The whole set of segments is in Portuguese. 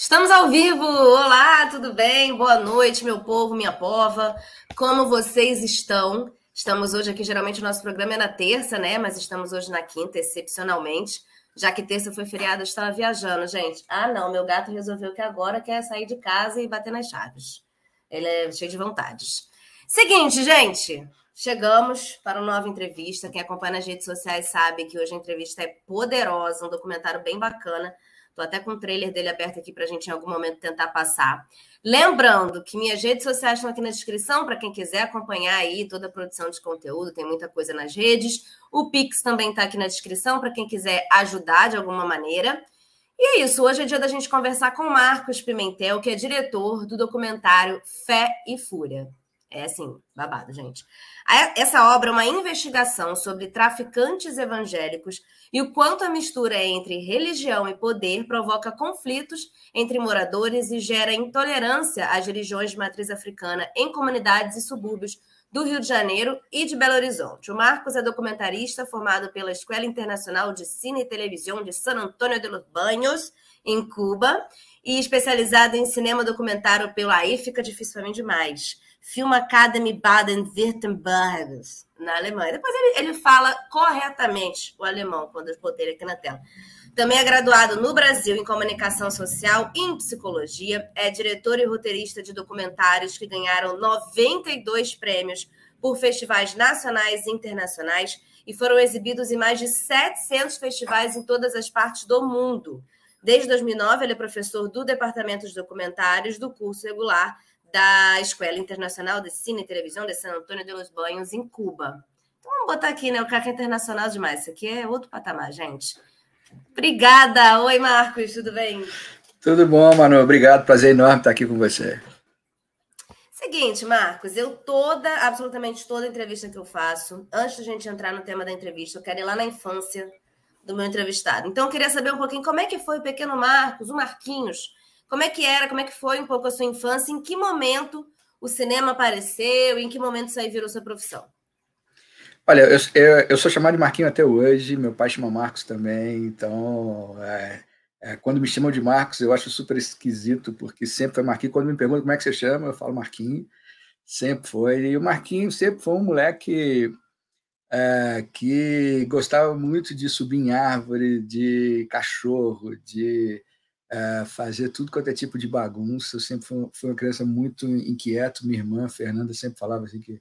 Estamos ao vivo! Olá, tudo bem? Boa noite, meu povo, minha pova. Como vocês estão? Estamos hoje aqui, geralmente o nosso programa é na terça, né? Mas estamos hoje na quinta, excepcionalmente. Já que terça foi feriado, eu estava viajando, gente. Ah, não, meu gato resolveu que agora quer sair de casa e bater nas chaves. Ele é cheio de vontades. Seguinte, gente, chegamos para uma nova entrevista. Quem acompanha nas redes sociais sabe que hoje a entrevista é poderosa, um documentário bem bacana Estou até com o trailer dele aberto aqui para a gente em algum momento tentar passar. Lembrando que minhas redes sociais estão aqui na descrição para quem quiser acompanhar aí toda a produção de conteúdo, tem muita coisa nas redes. O Pix também está aqui na descrição para quem quiser ajudar de alguma maneira. E é isso, hoje é dia da gente conversar com Marcos Pimentel, que é diretor do documentário Fé e Fúria. É assim, babado, gente. Essa obra é uma investigação sobre traficantes evangélicos e o quanto a mistura entre religião e poder provoca conflitos entre moradores e gera intolerância às religiões de matriz africana em comunidades e subúrbios do Rio de Janeiro e de Belo Horizonte. O Marcos é documentarista formado pela Escola Internacional de Cine e Televisão de San Antônio de los Banhos, em Cuba, e especializado em cinema documentário pela aí fica difícil para mim demais. Film Academy Baden-Württemberg, na Alemanha. Depois ele, ele fala corretamente o alemão, quando eu botei ele aqui na tela. Também é graduado no Brasil em Comunicação Social e em Psicologia. É diretor e roteirista de documentários que ganharam 92 prêmios por festivais nacionais e internacionais e foram exibidos em mais de 700 festivais em todas as partes do mundo. Desde 2009, ele é professor do Departamento de Documentários do curso regular da Escola Internacional de Cine e Televisão de San Antônio de los Banhos, em Cuba. Então vamos botar aqui, né? O CAC é internacional demais. Isso aqui é outro patamar, gente. Obrigada. Oi, Marcos, tudo bem? Tudo bom, Manu. Obrigado. Prazer enorme estar aqui com você. Seguinte, Marcos, eu toda, absolutamente toda entrevista que eu faço, antes da gente entrar no tema da entrevista, eu quero ir lá na infância do meu entrevistado. Então, eu queria saber um pouquinho como é que foi o pequeno Marcos, o Marquinhos, como é que era, como é que foi um pouco a sua infância? Em que momento o cinema apareceu? Em que momento isso aí virou sua profissão? Olha, eu, eu, eu sou chamado de Marquinho até hoje, meu pai chama Marcos também, então é, é, quando me chamam de Marcos eu acho super esquisito, porque sempre foi Marquinho. Quando me perguntam como é que você chama, eu falo Marquinho, sempre foi. E o Marquinho sempre foi um moleque é, que gostava muito de subir em árvore, de cachorro, de é, fazer tudo quanto é tipo de bagunça. Eu sempre fui, fui uma criança muito inquieta. Minha irmã, Fernanda, sempre falava assim que,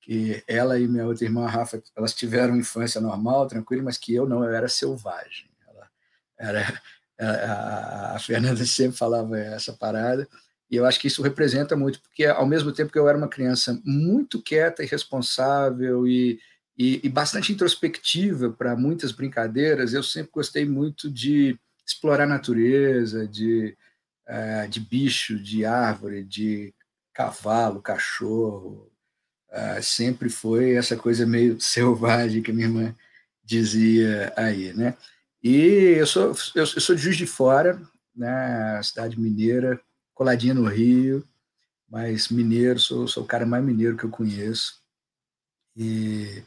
que ela e minha outra irmã, Rafa, elas tiveram infância normal, tranquila, mas que eu não, eu era selvagem. Ela era, a, a Fernanda sempre falava essa parada. E eu acho que isso representa muito, porque ao mesmo tempo que eu era uma criança muito quieta e responsável e, e, e bastante introspectiva para muitas brincadeiras, eu sempre gostei muito de explorar a natureza, de, uh, de bicho, de árvore, de cavalo, cachorro. Uh, sempre foi essa coisa meio selvagem que minha irmã dizia aí, né? E eu sou, eu, sou de Juiz de Fora, né, cidade mineira, coladinha no Rio, mas mineiro, sou, sou o cara mais mineiro que eu conheço. E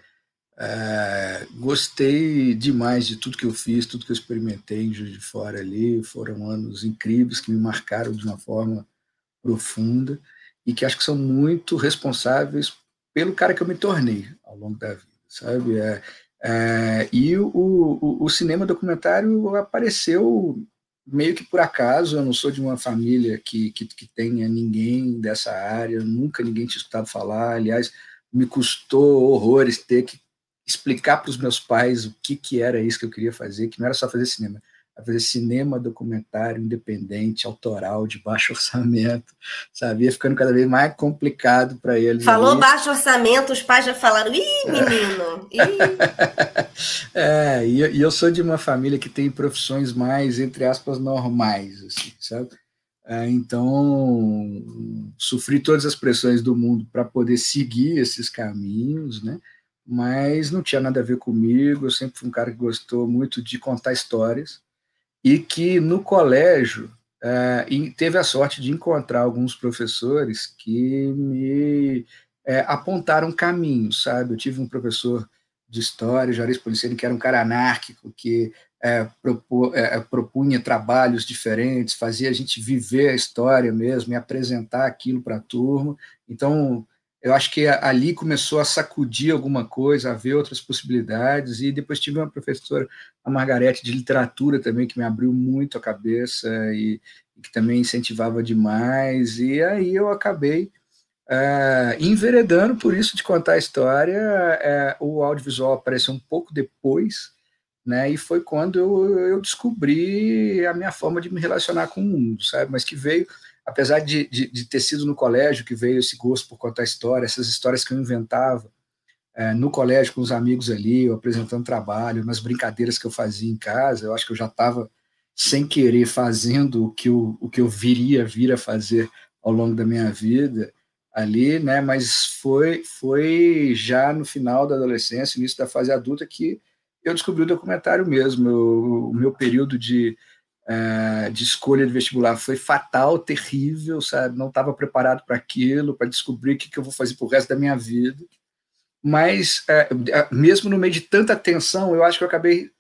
é, gostei demais de tudo que eu fiz, tudo que eu experimentei em Juiz de Fora ali. Foram anos incríveis que me marcaram de uma forma profunda e que acho que são muito responsáveis pelo cara que eu me tornei ao longo da vida, sabe? É, é, e o, o, o, cinema documentário apareceu meio que por acaso. Eu não sou de uma família que, que, que tenha ninguém dessa área, nunca ninguém tinha escutado falar. Aliás, me custou horrores ter que explicar para os meus pais o que, que era isso que eu queria fazer, que não era só fazer cinema, era fazer cinema documentário independente, autoral, de baixo orçamento, sabe? Ia ficando cada vez mais complicado para eles. Falou ali. baixo orçamento, os pais já falaram, ih, menino! é, e eu, e eu sou de uma família que tem profissões mais, entre aspas, normais, assim, sabe? É, então, sofri todas as pressões do mundo para poder seguir esses caminhos, né? Mas não tinha nada a ver comigo. Eu sempre fui um cara que gostou muito de contar histórias e que no colégio é, teve a sorte de encontrar alguns professores que me é, apontaram caminhos, sabe? Eu tive um professor de história, Juarez Policeni, que era um cara anárquico, que é, propor, é, propunha trabalhos diferentes, fazia a gente viver a história mesmo e apresentar aquilo para a turma. Então, eu acho que ali começou a sacudir alguma coisa, a ver outras possibilidades, e depois tive uma professora, a Margarete, de literatura também, que me abriu muito a cabeça e, e que também incentivava demais, e aí eu acabei é, enveredando por isso de contar a história. É, o audiovisual apareceu um pouco depois, né, e foi quando eu, eu descobri a minha forma de me relacionar com o mundo, sabe, mas que veio apesar de, de, de, ter sido no colégio que veio esse gosto por contar história, essas histórias que eu inventava é, no colégio com os amigos ali, eu apresentando trabalho, nas brincadeiras que eu fazia em casa, eu acho que eu já estava sem querer fazendo o que eu, o que eu viria vir a fazer ao longo da minha vida ali, né? Mas foi foi já no final da adolescência, início da fase adulta que eu descobri o documentário mesmo. o meu período de é, de escolha de vestibular foi fatal, terrível, sabe? Não estava preparado para aquilo, para descobrir o que, que eu vou fazer para o resto da minha vida. Mas, é, é, mesmo no meio de tanta tensão, eu acho que eu acabei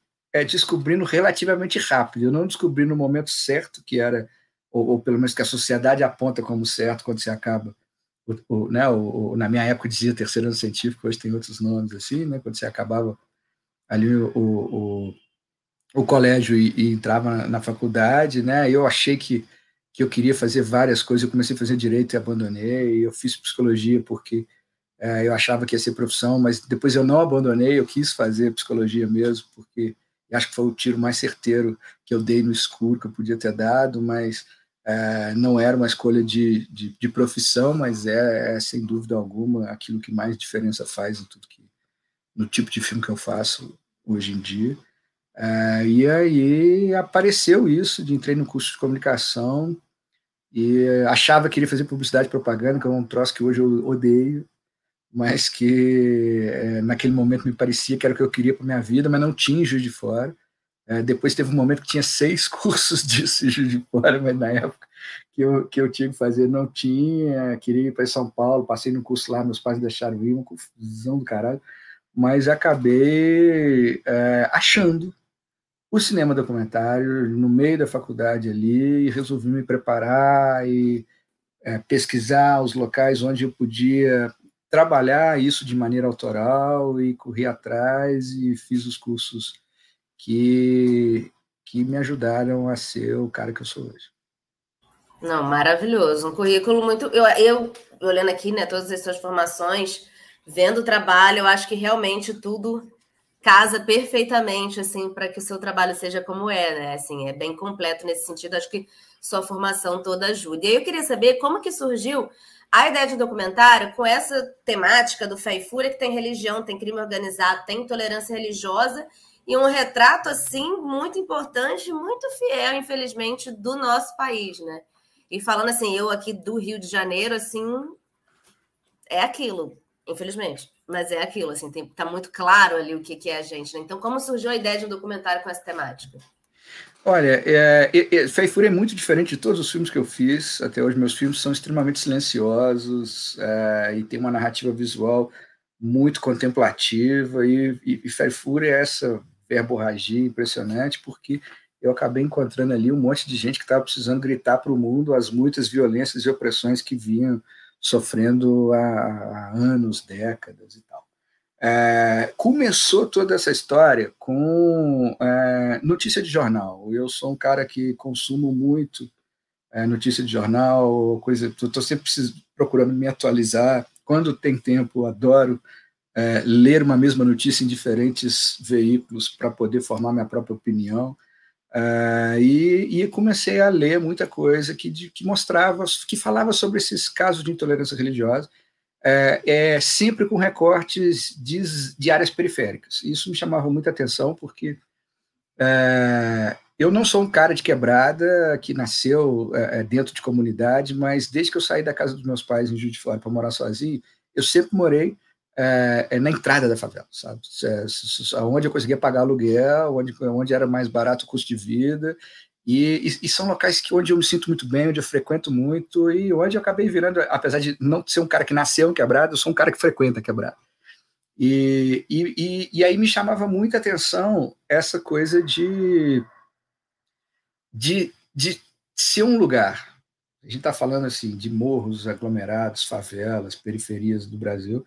descobrindo relativamente rápido. Eu não descobri no momento certo, que era, ou, ou pelo menos que a sociedade aponta como certo quando se acaba. O, o, né, o, na minha época dizia terceiro ano científico, hoje tem outros nomes assim, né, quando você acabava ali o, o colégio e, e entrava na, na, faculdade, né? Eu achei que, que eu queria fazer várias coisas. Eu comecei a fazer direito e abandonei. Eu fiz psicologia porque é, eu achava que ia ser profissão, mas depois eu não abandonei. Eu quis fazer psicologia mesmo porque acho que foi o tiro mais certeiro que eu dei no escuro que eu podia ter dado, mas é, não era uma escolha de, de, de profissão, mas é, é, sem dúvida alguma aquilo que mais diferença faz em tudo que no tipo de filme que eu faço hoje em dia. É, e aí apareceu isso, de entrei no curso de comunicação e achava que iria fazer publicidade e propaganda, que é um troço que hoje eu odeio, mas que é, naquele momento me parecia que era o que eu queria para minha vida, mas não tinha Juiz de Fora. É, depois teve um momento que tinha seis cursos disso em Juiz de Fora, mas na época que eu, que eu tinha que fazer não tinha, queria ir para São Paulo, passei no curso lá, meus pais deixaram ir, uma confusão do caralho, mas acabei é, achando o cinema documentário no meio da faculdade ali e resolvi me preparar e é, pesquisar os locais onde eu podia trabalhar isso de maneira autoral e corri atrás e fiz os cursos que, que me ajudaram a ser o cara que eu sou hoje. Não, maravilhoso. Um currículo muito. Eu, eu olhando aqui, né, todas as suas formações, vendo o trabalho, eu acho que realmente tudo casa perfeitamente assim para que o seu trabalho seja como é, né? Assim, é bem completo nesse sentido. Acho que sua formação toda ajuda. E aí eu queria saber como que surgiu a ideia de documentário com essa temática do fé e fúria que tem religião, tem crime organizado, tem intolerância religiosa e um retrato assim muito importante, muito fiel, infelizmente, do nosso país, né? E falando assim, eu aqui do Rio de Janeiro, assim, é aquilo, infelizmente. Mas é aquilo, assim, tem, tá muito claro ali o que, que é a gente, né? Então, como surgiu a ideia de um documentário com essa temática? Olha, é, é, Fúria é muito diferente de todos os filmes que eu fiz. Até hoje, meus filmes são extremamente silenciosos é, e tem uma narrativa visual muito contemplativa. E, e, e é essa verborragia impressionante, porque eu acabei encontrando ali um monte de gente que estava precisando gritar para o mundo as muitas violências e opressões que vinham sofrendo há, anos, décadas e tal. É, começou toda essa história com é, notícia de jornal. Eu sou um cara que consumo muito é, notícia de jornal, coisa. Estou sempre procurando me atualizar. Quando tem tempo, adoro é, ler uma mesma notícia em diferentes veículos para poder formar minha própria opinião. Uh, e, e, comecei a ler muita coisa que, de, que mostrava, que falava sobre esses casos de intolerância religiosa, é, é sempre com recortes de, de, áreas periféricas. Isso me chamava muita atenção, porque é, eu não sou um cara de quebrada que nasceu dentro de comunidade, mas desde que eu saí da casa dos meus pais em Juiz de Fora para morar sozinho, eu sempre morei é, é, na entrada da favela, sabe? É, onde eu conseguia pagar aluguel, onde, onde era mais barato o custo de vida, e, e, e, são locais que, onde eu me sinto muito bem, onde eu frequento muito, e onde eu acabei virando, apesar de não ser um cara que nasceu quebrado, eu sou um cara que frequenta quebrado. E, e, e, aí me chamava muita atenção essa coisa de, de, de ser um lugar. A gente está falando assim de morros, aglomerados, favelas, periferias do Brasil,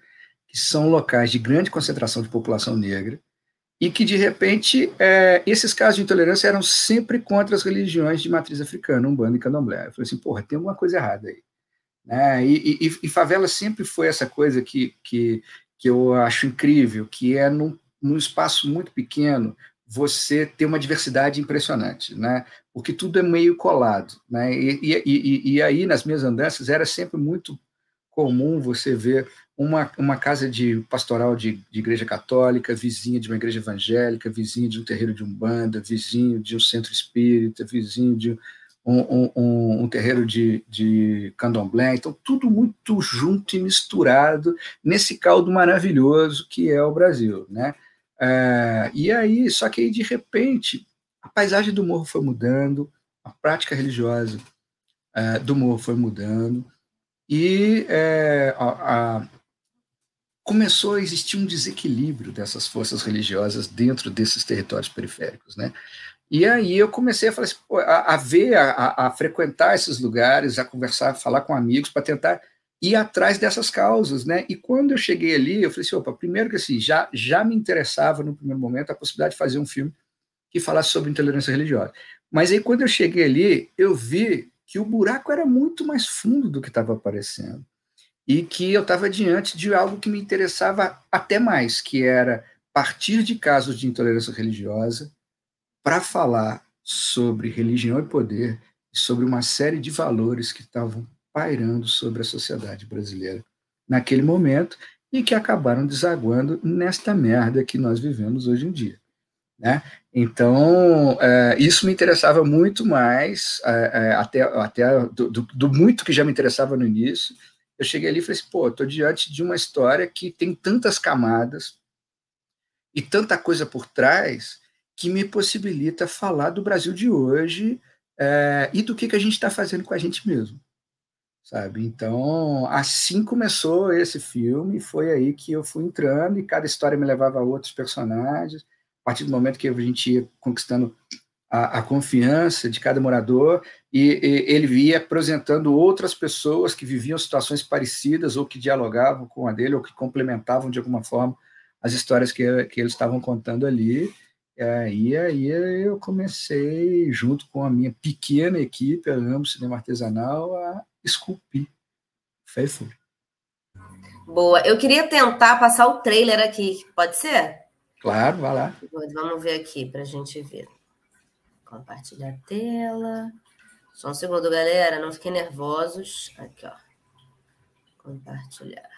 que são locais de grande concentração de população negra, e que, de repente, é, esses casos de intolerância eram sempre contra as religiões de matriz africana, Umbanda e Candomblé. Eu falei assim, porra, tem alguma coisa errada aí. Né? E, e, e, favela sempre foi essa coisa que, que, que eu acho incrível, que é num, num espaço muito pequeno você ter uma diversidade impressionante, né? porque tudo é meio colado. Né? E, e, e aí, nas minhas andanças, era sempre muito comum você ver uma, uma casa de pastoral de, de, igreja católica, vizinha de uma igreja evangélica, vizinha de um terreiro de umbanda, vizinho de um centro espírita, vizinho de um, um, um terreiro de, de candomblé. Então, tudo muito junto e misturado nesse caldo maravilhoso que é o Brasil. Né? É, e aí, só que aí, de repente, a paisagem do morro foi mudando, a prática religiosa é, do morro foi mudando, e é, a, a, começou a existir um desequilíbrio dessas forças religiosas dentro desses territórios periféricos, né? E aí eu comecei a, falar assim, a, a ver, a, a, frequentar esses lugares, a conversar, a falar com amigos para tentar ir atrás dessas causas, né? E quando eu cheguei ali, eu falei assim, opa, primeiro que assim, já, já me interessava no primeiro momento a possibilidade de fazer um filme que falasse sobre intolerância religiosa. Mas aí quando eu cheguei ali, eu vi que o buraco era muito mais fundo do que estava aparecendo e que eu estava diante de algo que me interessava até mais, que era partir de casos de intolerância religiosa para falar sobre religião e poder e sobre uma série de valores que estavam pairando sobre a sociedade brasileira naquele momento e que acabaram desaguando nesta merda que nós vivemos hoje em dia. Né? Então, é, isso me interessava muito mais, é, é, até, até do, do, do, muito que já me interessava no início, eu cheguei ali e falei assim, pô, estou diante de uma história que tem tantas camadas e tanta coisa por trás que me possibilita falar do Brasil de hoje é, e do que, que a gente está fazendo com a gente mesmo, sabe? Então, assim começou esse filme, foi aí que eu fui entrando e cada história me levava a outros personagens, a partir do momento que a gente ia conquistando a, a confiança de cada morador e, e, ele ia apresentando outras pessoas que viviam situações parecidas ou que dialogavam com a dele ou que complementavam de alguma forma as histórias que, que eles estavam contando ali. E aí eu comecei, junto com a minha pequena equipe, a Amo Cinema Artesanal, a esculpir Faithful. Boa. Eu queria tentar passar o trailer aqui, pode ser? Claro, vai lá. Vamos ver aqui para a gente ver. Compartilhar a tela. Só um segundo, galera. Não fiquem nervosos. Aqui, ó. Compartilhar.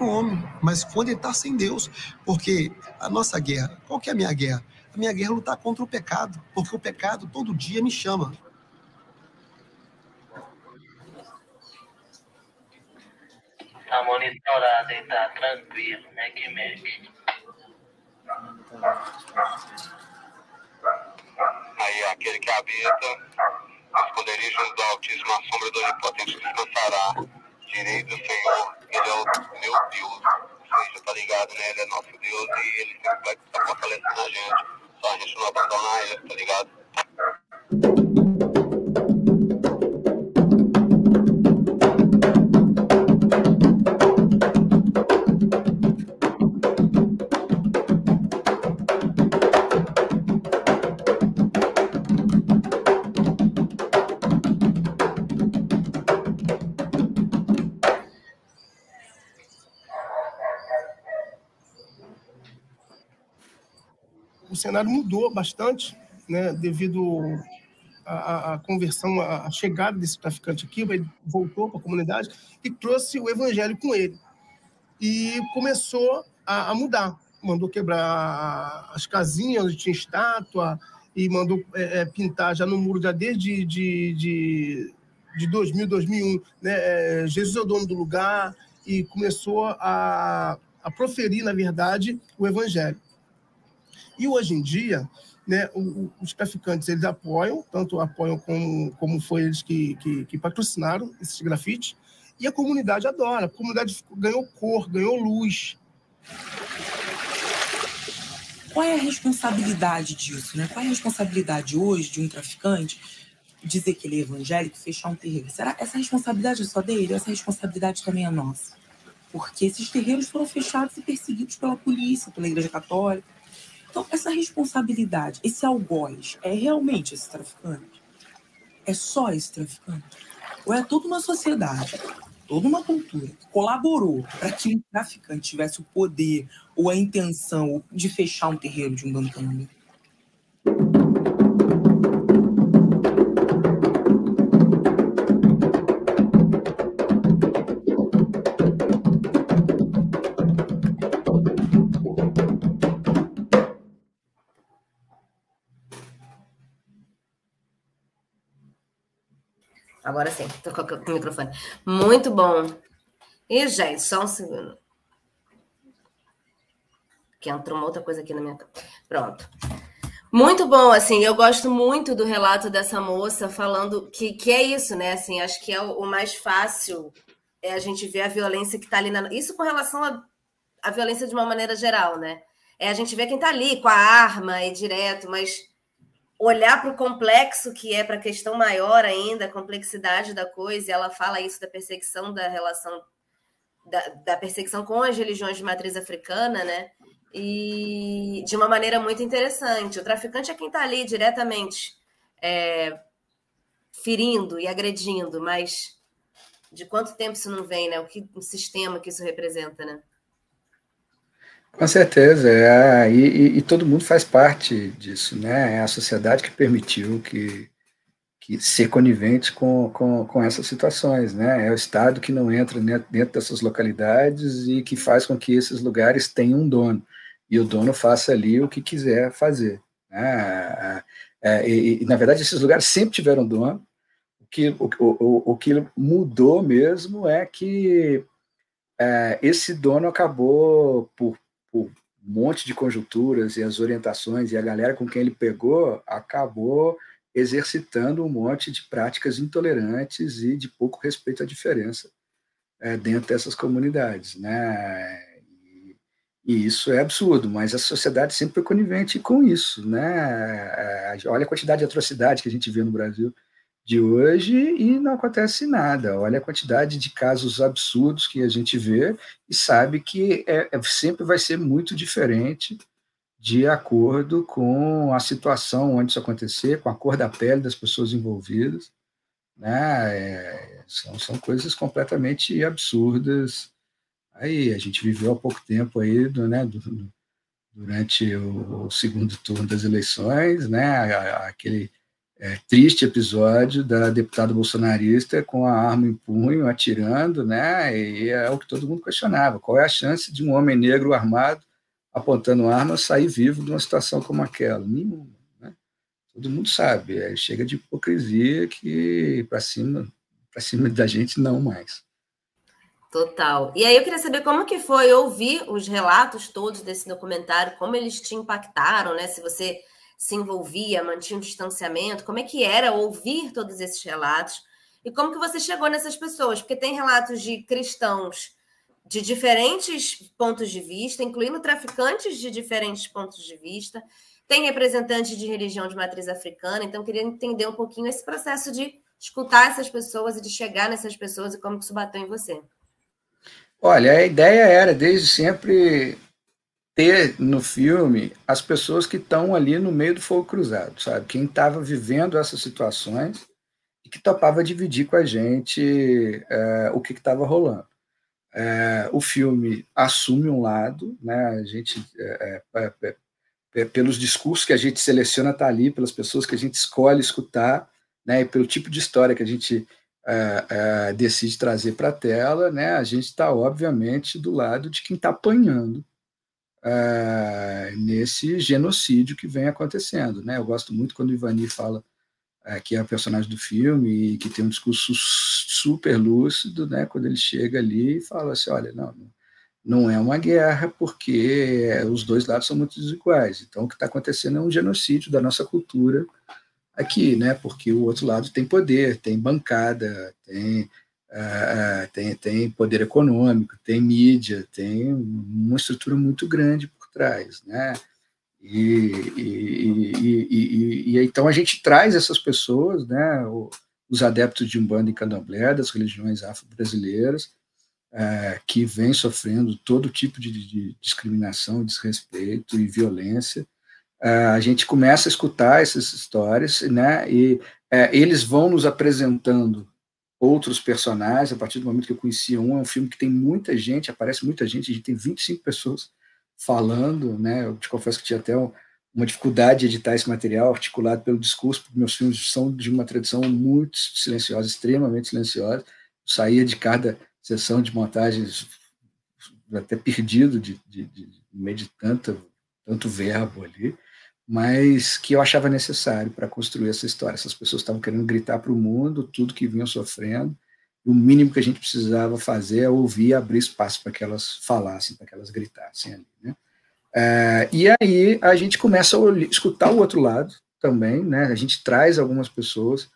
Próprio homem, mas quando ele está sem Deus, porque a nossa guerra, qual que é a minha guerra? A minha guerra é lutar contra o pecado, porque o pecado todo dia me chama. Tá monitorado e tá tranquilo, né, que mexe. Aí aquele que habita os esconderijos do Altíssimo, a sombra do Onipotente descansará direi do Senhor, é o meu Deus. Você tá ligado, né? Ele é nosso Deus e Ele sempre vai estar fortalecendo a gente. Só a gente não abandonar Ele, tá ligado? Cenário mudou bastante, né, devido à, à conversão, à chegada desse traficante aqui, ele voltou para a comunidade e trouxe o evangelho com ele. e começou a, a mudar. Mandou quebrar as casinhas onde tinha estátua e mandou é, é pintar já no muro já desde de, de, de 2000, 2001. Né? É, Jesus é o dono do lugar e começou a, a proferir, na verdade, o evangelho. E hoje em dia, né, os traficantes eles apoiam, tanto apoiam como, como foi eles que, que, que patrocinaram esses grafites, e a comunidade adora. A comunidade ganhou cor, ganhou luz. Qual é a responsabilidade disso? Né? Qual é a responsabilidade hoje de um traficante dizer que ele é evangélico fechar um terreiro? Será essa responsabilidade é só dele? Essa responsabilidade também é nossa? Porque esses terreiros foram fechados e perseguidos pela polícia, pela Igreja Católica. Então, essa responsabilidade, esse algoz, é realmente esse traficante? É só esse traficante? Ou é toda uma sociedade toda uma cultura que colaborou para que um traficante tivesse o poder ou a intenção de fechar um terreiro de um bando Agora sim, tô com o microfone. Muito bom. E, gente, só um segundo. Que entrou uma outra coisa aqui na minha. Pronto. Muito bom, assim, eu gosto muito do relato dessa moça falando que, que é isso, né? Assim, acho que é o, o mais fácil é a gente ver a violência que está ali na. Isso com relação à violência de uma maneira geral, né? É a gente ver quem está ali com a arma e direto, mas olhar para o complexo que é para a questão maior ainda, a complexidade da coisa, e ela fala isso da perseguição da relação da, da, perseguição com as religiões de matriz africana, né? E de uma maneira muito interessante. O traficante é quem está ali diretamente é, ferindo e agredindo, mas de quanto tempo isso não vem, né? O que o sistema que isso representa, né? Com certeza, é, e, e, todo mundo faz parte disso, né? É a sociedade que permitiu que, que ser conivente com, com, com essas situações, né? É o Estado que não entra dentro dessas localidades e que faz com que esses lugares tenham um dono, e o dono faça ali o que quiser fazer. Né? É, é e, e, na verdade, esses lugares sempre tiveram dono, o que, o, o, o que mudou mesmo é que é, esse dono acabou por por um monte de conjunturas e as orientações e a galera com quem ele pegou acabou exercitando um monte de práticas intolerantes e de pouco respeito à diferença é, dentro dessas comunidades, né? E, e, isso é absurdo, mas a sociedade sempre foi conivente com isso, né? É, olha a quantidade de atrocidade que a gente vê no Brasil de hoje e não acontece nada. Olha a quantidade de casos absurdos que a gente vê e sabe que é, é, sempre vai ser muito diferente de acordo com a situação onde isso acontecer, com a cor da pele das pessoas envolvidas. Né? É, são, são coisas completamente absurdas. Aí a gente viveu há pouco tempo aí do, né, do, durante o, o segundo turno das eleições, né, aquele é, triste episódio da deputada bolsonarista com a arma em punho, atirando, né? E é o que todo mundo questionava: qual é a chance de um homem negro armado apontando arma sair vivo de uma situação como aquela? Nenhuma. Né? Todo mundo sabe, é, chega de hipocrisia que para cima, para cima da gente não mais. Total. E aí eu queria saber como que foi ouvir os relatos todos desse documentário, como eles te impactaram, né? Se você se envolvia, mantinha um distanciamento? Como é que era ouvir todos esses relatos? E como que você chegou nessas pessoas? Porque tem relatos de cristãos de diferentes pontos de vista, incluindo traficantes de diferentes pontos de vista, tem representantes de religião de matriz africana, então queria entender um pouquinho esse processo de escutar essas pessoas e de chegar nessas pessoas e como que isso bateu em você. Olha, a ideia era desde sempre ter no filme as pessoas que estão ali no meio do fogo cruzado, sabe? Quem estava vivendo essas situações e que topava dividir com a gente é, o que estava rolando. É, o filme assume um lado, né? A gente, é, pelos discursos que a gente seleciona, tá ali, pelas pessoas que a gente escolhe escutar, né? E pelo tipo de história que a gente decide trazer para a tela, né, a gente está, obviamente, do lado de quem está apanhando é, nesse genocídio que vem acontecendo. Né? Eu gosto muito quando o Ivani fala é, que é o personagem do filme e que tem um discurso super lúcido, né, quando ele chega ali e fala assim, olha, não, não é uma guerra porque os dois lados são muito desiguais. Então, o que está acontecendo é um genocídio da nossa cultura aqui, né? Porque o outro lado tem poder, tem bancada, tem, uh, tem, tem poder econômico, tem mídia, tem uma estrutura muito grande por trás, né? E, e, e, e então a gente traz essas pessoas, né? Os adeptos de Umbanda e Candomblé, das religiões afro-brasileiras, uh, que vêm sofrendo todo tipo de, de discriminação, desrespeito e violência, a gente começa a escutar essas histórias, né? E eles vão nos apresentando outros personagens. A partir do momento que eu conhecia um, é um filme que tem muita gente, aparece muita gente. A gente tem 25 pessoas falando, né? Eu te confesso que tinha até uma dificuldade de editar esse material articulado pelo discurso, porque meus filmes são de uma tradição muito silenciosa, extremamente silenciosa. Eu saía de cada sessão de montagens até perdido de, de, de, de meio de tanto verbo ali mas que eu achava necessário para construir essa história. Essas pessoas estavam querendo gritar para o mundo tudo que vinham sofrendo, e o mínimo que a gente precisava fazer é ouvir e abrir espaço para que elas falassem, para que elas gritassem ali. Né? É, e aí a gente começa a escutar o outro lado também, né? a gente traz algumas pessoas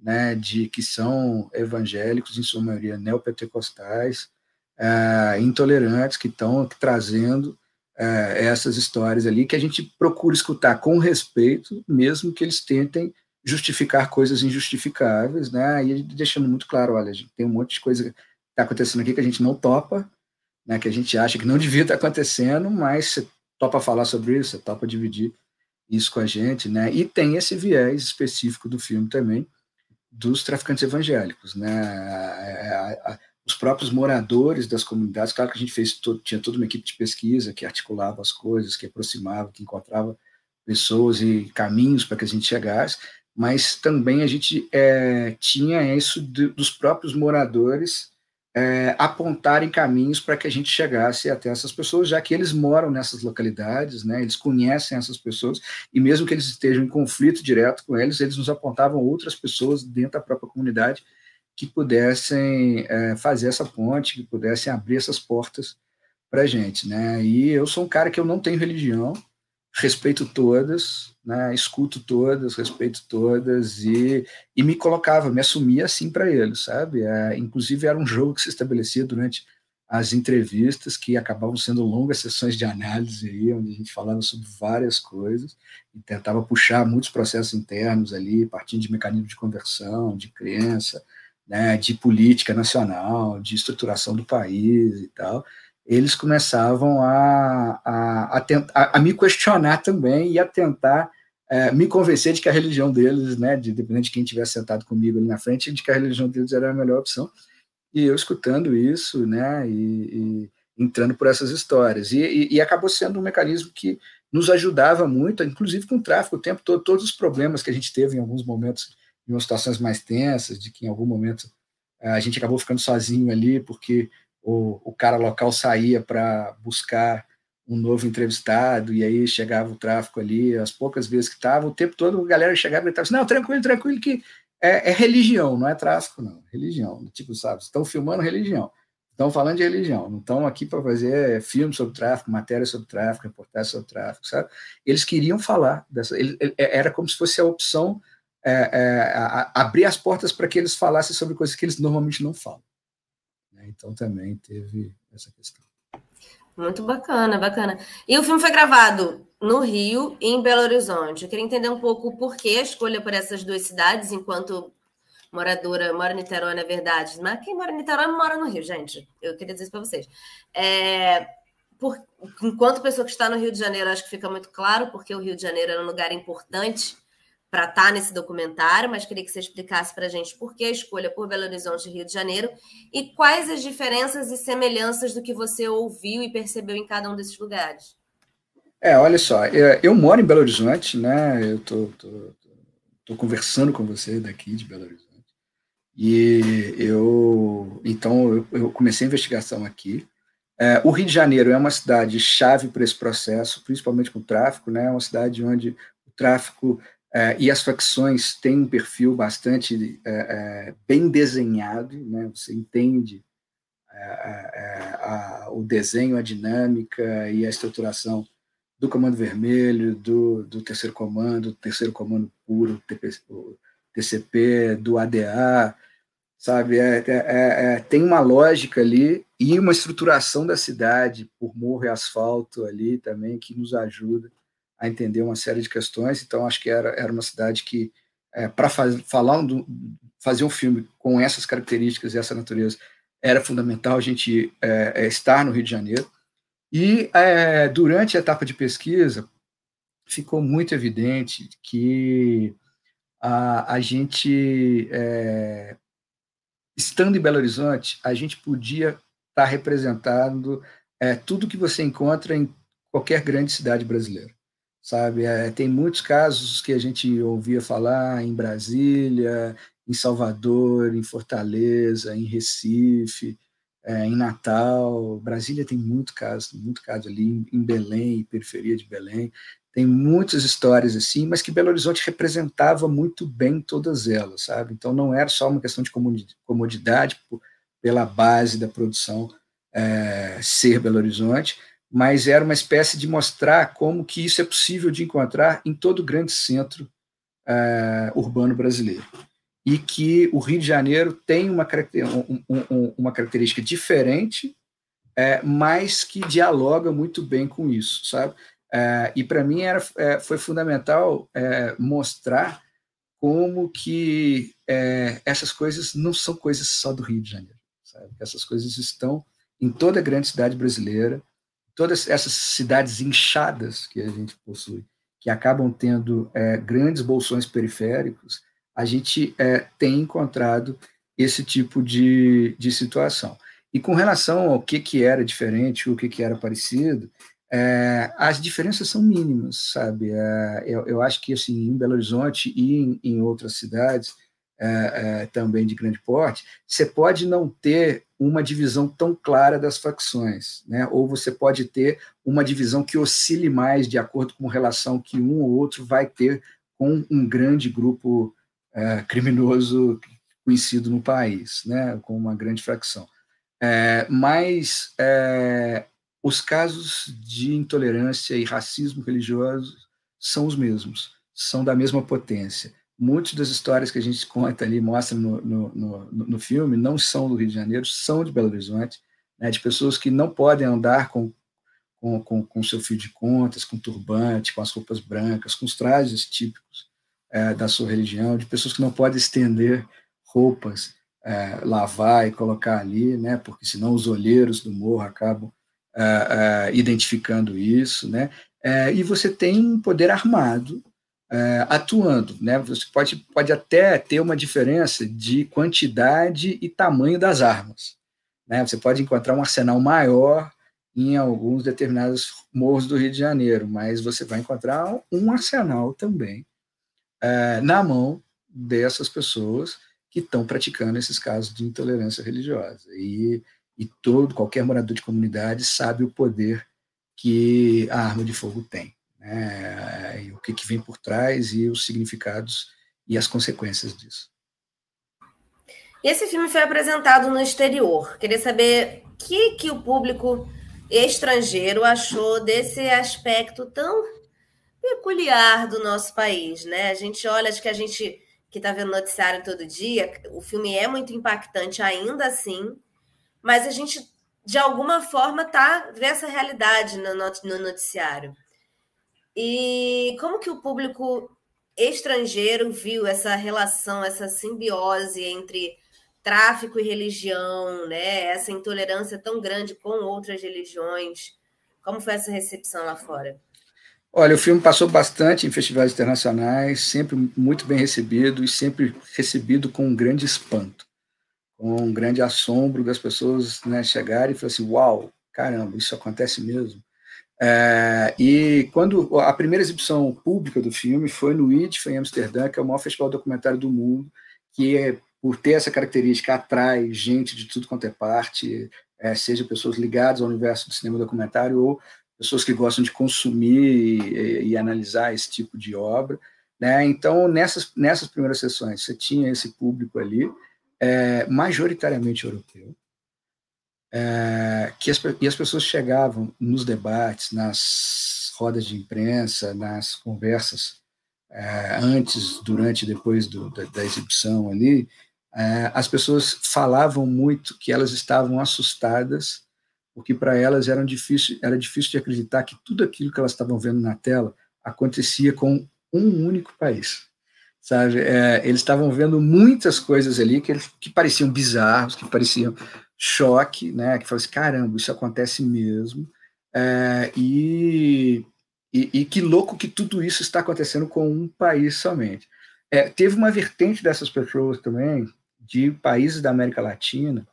né, de que são evangélicos, em sua maioria neopentecostais, é, intolerantes, que estão trazendo é, essas histórias ali, que a gente procura escutar com respeito, mesmo que eles tentem justificar coisas injustificáveis, né? E deixando muito claro, olha, a gente tem um monte de coisa que está acontecendo aqui que a gente não topa, né? Que a gente acha que não devia estar tá acontecendo, mas você topa falar sobre isso, você topa dividir isso com a gente, né? E tem esse viés específico do filme também dos traficantes evangélicos, né? A, a, os próprios moradores das comunidades, claro que a gente fez todo, tinha toda uma equipe de pesquisa que articulava as coisas, que aproximava, que encontrava pessoas e caminhos para que a gente chegasse, mas também a gente é, tinha isso de, dos próprios moradores é, apontarem caminhos para que a gente chegasse até essas pessoas, já que eles moram nessas localidades, né, eles conhecem essas pessoas, e mesmo que eles estejam em conflito direto com eles, eles nos apontavam outras pessoas dentro da própria comunidade que pudessem é, fazer essa ponte, que pudessem abrir essas portas para a gente, né? E eu sou um cara que eu não tenho religião, respeito todas, né? Escuto todas, respeito todas e, e me colocava, me assumia assim para eles, sabe? É, inclusive era um jogo que se estabelecia durante as entrevistas que acabavam sendo longas sessões de análise aí, onde a gente falava sobre várias coisas e tentava puxar muitos processos internos ali, partindo de mecanismos de conversão, de crença, né, de política nacional, de estruturação do país e tal, eles começavam a, a, a, tentar, a me questionar também e a tentar é, me convencer de que a religião deles, né, de, dependendo de quem tivesse sentado comigo ali na frente, de que a religião deles era a melhor opção. E eu escutando isso, né, e, e entrando por essas histórias. E, e, e, acabou sendo um mecanismo que nos ajudava muito, inclusive com o tráfico, o tempo todo, todos os problemas que a gente teve em alguns momentos em umas situações mais tensas, de que em algum momento eh, a gente acabou ficando sozinho ali, porque o, o cara local saía para buscar um novo entrevistado, e aí chegava o tráfico ali, as poucas vezes que estava, o tempo todo a galera chegava e estava assim, não, tranquilo, tranquilo, que é, é, religião, não é tráfico, não, religião, tipo, sabe, estão filmando religião, estão falando de religião, não estão aqui para fazer filme sobre tráfico, matéria sobre tráfico, reportagem sobre tráfico, sabe? Eles queriam falar dessa, ele, era como se fosse a opção é, é, a, abrir as portas para que eles falassem sobre coisas que eles normalmente não falam. Né? Então também teve essa questão. Muito bacana, bacana. E o filme foi gravado no Rio e em Belo Horizonte. Eu queria entender um pouco o porquê a escolha por essas duas cidades, enquanto moradora, mora em Niterói, na verdade. Mas quem mora em Niterói não mora no Rio, gente. Eu queria dizer isso para vocês. É, por, enquanto pessoa que está no Rio de Janeiro, acho que fica muito claro, porque o Rio de Janeiro é um lugar importante para estar tá nesse documentário, mas queria que você explicasse para a gente por que a escolha por Belo Horizonte e Rio de Janeiro e quais as diferenças e semelhanças do que você ouviu e percebeu em cada um desses lugares. É, olha só, é, eu moro em Belo Horizonte, né? Eu tô, tô, tô, conversando com você daqui de Belo Horizonte. E eu, então, eu, eu comecei a investigação aqui. É, o Rio de Janeiro é uma cidade chave para esse processo, principalmente com o tráfico, né? É uma cidade onde o tráfico é, e as facções têm um perfil bastante é, é bem desenhado, né? Você entende o desenho, a dinâmica e a estruturação do Comando Vermelho, do, do Terceiro Comando, do Terceiro Comando Puro, o TCP, do ADA, sabe? É, é, é, tem uma lógica ali e uma estruturação da cidade por morro e asfalto ali também que nos ajuda a entender uma série de questões. Então, acho que era, era uma cidade que, é, para falar um, fazer um filme com essas características e essa natureza, era fundamental a gente é, é, estar no Rio de Janeiro. E durante a etapa de pesquisa, ficou muito evidente que a, a gente é, estando em Belo Horizonte, a gente podia estar tá representando é, tudo que você encontra em qualquer grande cidade brasileira. Sabe, é, tem muitos casos que a gente ouvia falar em Brasília, em Salvador, em Fortaleza, em Recife, é, em Natal. Brasília tem muito caso, muito caso ali em Belém, periferia de Belém. Tem muitas histórias assim, mas que Belo Horizonte representava muito bem todas elas, sabe? Então não era só uma questão de comodidade pela base da produção é, ser Belo Horizonte, mas era uma espécie de mostrar como que isso é possível de encontrar em todo grande centro é, urbano brasileiro e que o Rio de Janeiro tem uma, um, um, uma característica diferente, é, mas que dialoga muito bem com isso, sabe? É, e para mim era, é, foi fundamental mostrar como que essas coisas não são coisas só do Rio de Janeiro. Sabe? Essas coisas estão em toda a grande cidade brasileira, todas essas cidades inchadas que a gente possui, que acabam tendo é, grandes bolsões periféricos, a gente é, tem encontrado esse tipo de, de situação. E com relação ao que, que era diferente, o que, que era parecido, é, as diferenças são mínimas, sabe? É, eu, eu, acho que assim, em Belo Horizonte e em, em outras cidades é, é, também de grande porte, você pode não ter uma divisão tão clara das facções, né? ou você pode ter uma divisão que oscile mais de acordo com a relação que um ou outro vai ter com um grande grupo é, criminoso conhecido no país, né? com uma grande fracção. É, mas é, os casos de intolerância e racismo religioso são os mesmos, são da mesma potência. Muitas das histórias que a gente conta ali, mostra no, no, no, no filme, não são do Rio de Janeiro, são de Belo Horizonte, né, de pessoas que não podem andar com com, com, com seu fio de contas, com turbante, com as roupas brancas, com os trajes típicos é, da sua religião, de pessoas que não podem estender roupas, é, lavar e colocar ali, né, porque senão os olheiros do morro acabam uh, uh, identificando isso, né? Uh, e você tem um poder armado atuando, né? Você pode, pode até ter uma diferença de quantidade e tamanho das armas, né? Você pode encontrar um arsenal maior em alguns determinados morros do Rio de Janeiro, mas você vai encontrar um arsenal também na mão dessas pessoas que estão praticando esses casos de intolerância religiosa. E e todo qualquer morador de comunidade sabe o poder que a arma de fogo tem, né? e o que, que vem por trás e os significados e as consequências disso. Esse filme foi apresentado no exterior. Queria saber o que, que o público estrangeiro achou desse aspecto tão peculiar do nosso país, né? A gente olha, acho que a gente que está vendo noticiário todo dia, o filme é muito impactante ainda assim, mas a gente, de alguma forma, tá vendo essa realidade no noticiário. E como que o público estrangeiro viu essa relação, essa simbiose entre tráfico e religião, né? Essa intolerância tão grande com outras religiões. Como foi essa recepção lá fora? Olha, o filme passou bastante em festivais internacionais, sempre muito bem recebido e sempre recebido com um grande espanto com um grande assombro das pessoas né, chegarem e falar assim, uau, caramba, isso acontece mesmo. É, e quando a primeira exibição pública do filme foi no IDF, em Amsterdã, que é o maior festival documentário do mundo, que é, por ter essa característica, atrai gente de tudo quanto é parte, é, seja pessoas ligadas ao universo do cinema documentário ou pessoas que gostam de consumir e, e analisar esse tipo de obra. Né? Então, nessas, nessas primeiras sessões, você tinha esse público ali, é, majoritariamente europeu, é, que as, e as pessoas chegavam nos debates, nas rodas de imprensa, nas conversas é, antes, durante e depois do, da, da, exibição ali, é, as pessoas falavam muito que elas estavam assustadas, porque para elas era difícil, era difícil de acreditar que tudo aquilo que elas estavam vendo na tela acontecia com um único país. Sabe? É, eles estavam vendo muitas coisas ali que, que pareciam bizarros, que pareciam choque, né? Que falaram assim, caramba, isso acontece mesmo. É, e, e, e, que louco que tudo isso está acontecendo com um país somente. É, teve uma vertente dessas pessoas também, de países da América Latina,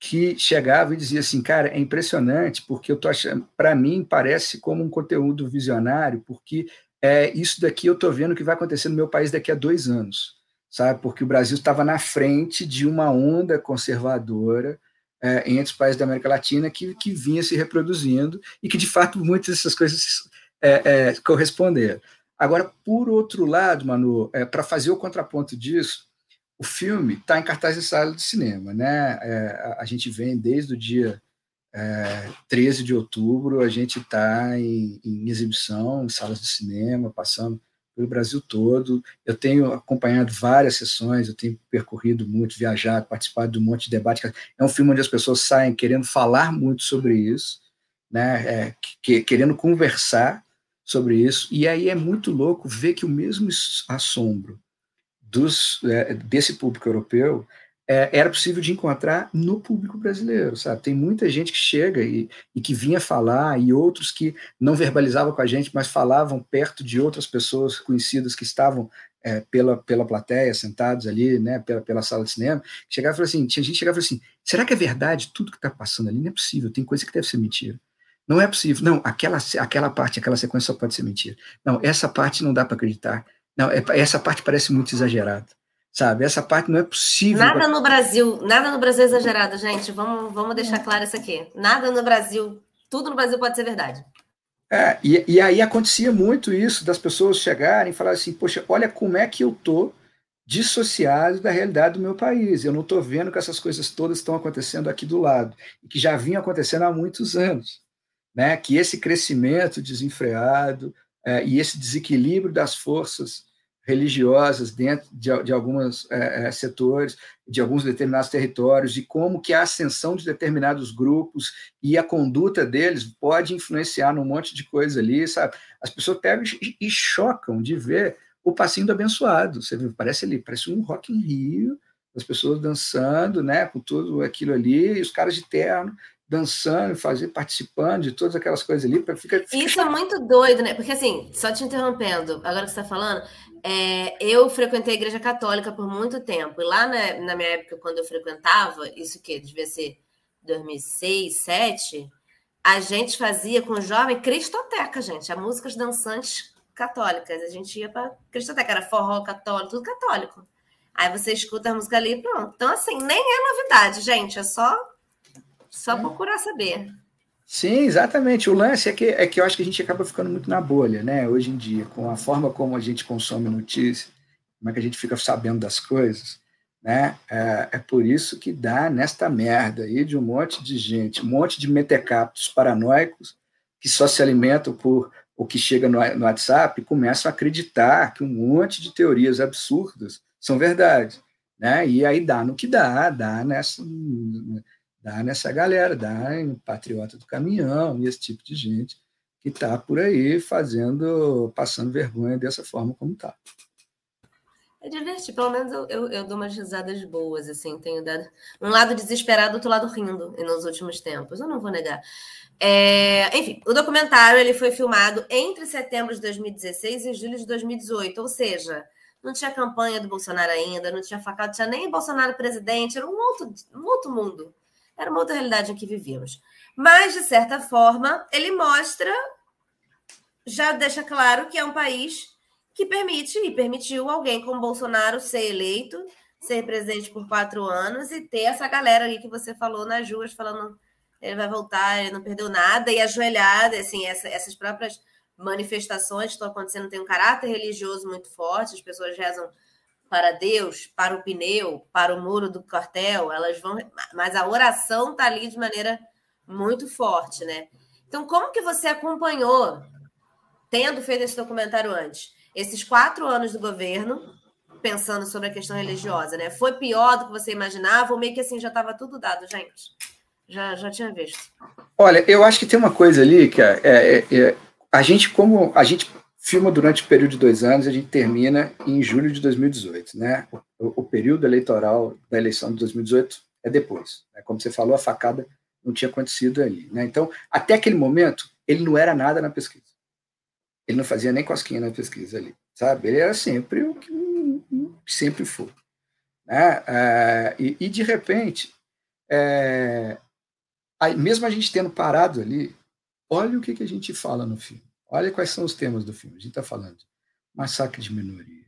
que chegava e dizia assim, cara, é impressionante, porque eu tô achando, para mim parece como um conteúdo visionário, porque é, isso daqui eu estou vendo que vai acontecer no meu país daqui a dois anos, sabe? Porque o Brasil estava na frente de uma onda conservadora é, entre os países da América Latina que, que vinha se reproduzindo e que, de fato, muitas dessas coisas é, é, corresponderam. Agora, por outro lado, Manu, é, para fazer o contraponto disso, o filme está em cartaz de sala de cinema, né? É, a gente vem desde o dia é, 13 de outubro, a gente está em, em, exibição, em salas de cinema, passando pelo Brasil todo. Eu tenho acompanhado várias sessões, eu tenho percorrido muito, viajado, participado de um monte de debate. É um filme onde as pessoas saem querendo falar muito sobre isso, né? É, que, querendo conversar sobre isso. E aí é muito louco ver que o mesmo assombro dos, é, desse público europeu é, era possível de encontrar no público brasileiro, sabe? Tem muita gente que chega e, e, que vinha falar, e outros que não verbalizavam com a gente, mas falavam perto de outras pessoas conhecidas que estavam é, pela, pela plateia, sentados ali, né, pela, pela sala de cinema, chegava e falava assim, tinha gente que chegava e falava assim, será que é verdade tudo que está passando ali? Não é possível, tem coisa que deve ser mentira. Não é possível. Não, aquela, aquela parte, aquela sequência só pode ser mentira. Não, essa parte não dá para acreditar. Não, é, essa parte parece muito exagerada. Sabe? Essa parte não é possível. Nada no Brasil, nada no Brasil é exagerado, gente. Vamos, vamos deixar claro isso aqui. Nada no Brasil, tudo no Brasil pode ser verdade. É, e, e aí acontecia muito isso das pessoas chegarem e falarem assim, poxa, olha como é que eu tô dissociado da realidade do meu país. Eu não estou vendo que essas coisas todas estão acontecendo aqui do lado, e que já vinham acontecendo há muitos anos né, que esse crescimento desenfreado é, e esse desequilíbrio das forças religiosas dentro de, de alguns é, é, setores, de alguns determinados territórios, e como que a ascensão de determinados grupos e a conduta deles pode influenciar num monte de coisa ali, sabe? As pessoas pegam e, e chocam de ver o passinho do abençoado. Você vê, parece ali, parece um Rock in Rio, as pessoas dançando, né, com tudo aquilo ali, e os caras de terno, dançando, fazer, participando de todas aquelas coisas ali. Fica, fica... Isso é muito doido, né? Porque assim, só te interrompendo, agora que você está falando, é, eu frequentei a igreja católica por muito tempo. E lá na, na minha época, quando eu frequentava, isso que devia ser 2006, 2007, a gente fazia com o jovem cristoteca, gente. A músicas dançantes católicas. A gente ia para cristoteca, era forró católico, tudo católico. Aí você escuta a música ali e pronto. Então, assim, nem é novidade, gente. É só só procurar saber. Sim, exatamente. O lance é que, é que eu acho que a gente acaba ficando muito na bolha, né? Hoje em dia, com a forma como a gente consome notícia, como é que a gente fica sabendo das coisas, né? É, é por isso que dá nesta merda aí de um monte de gente, um monte de metecaptos paranoicos que só se alimentam por o que chega no, no WhatsApp e começam a acreditar que um monte de teorias absurdas são verdade, né? E aí dá no que dá, dá nessa dá nessa galera, dá em patriota do caminhão e esse tipo de gente que está por aí fazendo, passando vergonha dessa forma como está. É divertido, pelo menos eu, eu, eu, dou umas risadas boas, assim, tenho dado um lado desesperado, outro lado rindo nos últimos tempos, eu não vou negar. É, enfim, o documentário ele foi filmado entre setembro de 2016 e julho de 2018, ou seja, não tinha campanha do Bolsonaro ainda, não tinha facada, não tinha nem Bolsonaro presidente, era um outro, um outro mundo. Era uma outra realidade em que vivíamos. Mas, de certa forma, ele mostra, já deixa claro que é um país que permite e permitiu alguém como Bolsonaro ser eleito ser presidente por quatro anos e ter essa galera ali que você falou nas ruas falando ele vai voltar, ele não perdeu nada, e ajoelhada, assim, essa, essas próprias manifestações que estão acontecendo têm um caráter religioso muito forte, as pessoas rezam para Deus, para o pneu, para o muro do quartel, elas vão, mas a oração está ali de maneira muito forte, né? Então, como que você acompanhou, tendo feito esse documentário antes, esses quatro anos do governo, pensando sobre a questão religiosa, né? Foi pior do que você imaginava ou meio que assim já estava tudo dado, gente? Já, já tinha visto. Olha, eu acho que tem uma coisa ali que é, é, é, a gente, como a gente filma durante o período de dois anos, a gente termina em julho de 2018, né? O, o período eleitoral da eleição de 2018 é depois. Né? Como você falou, a facada não tinha acontecido ali, né? Então, até aquele momento, ele não era nada na pesquisa. Ele não fazia nem cosquinha na pesquisa ali, sabe? Ele era sempre o que sempre foi. Né? É, e, e, de repente, é, Aí, mesmo a gente tendo parado ali, olha o que, que a gente fala no filme. Olha quais são os temas do filme. A gente está falando de massacre de minoria,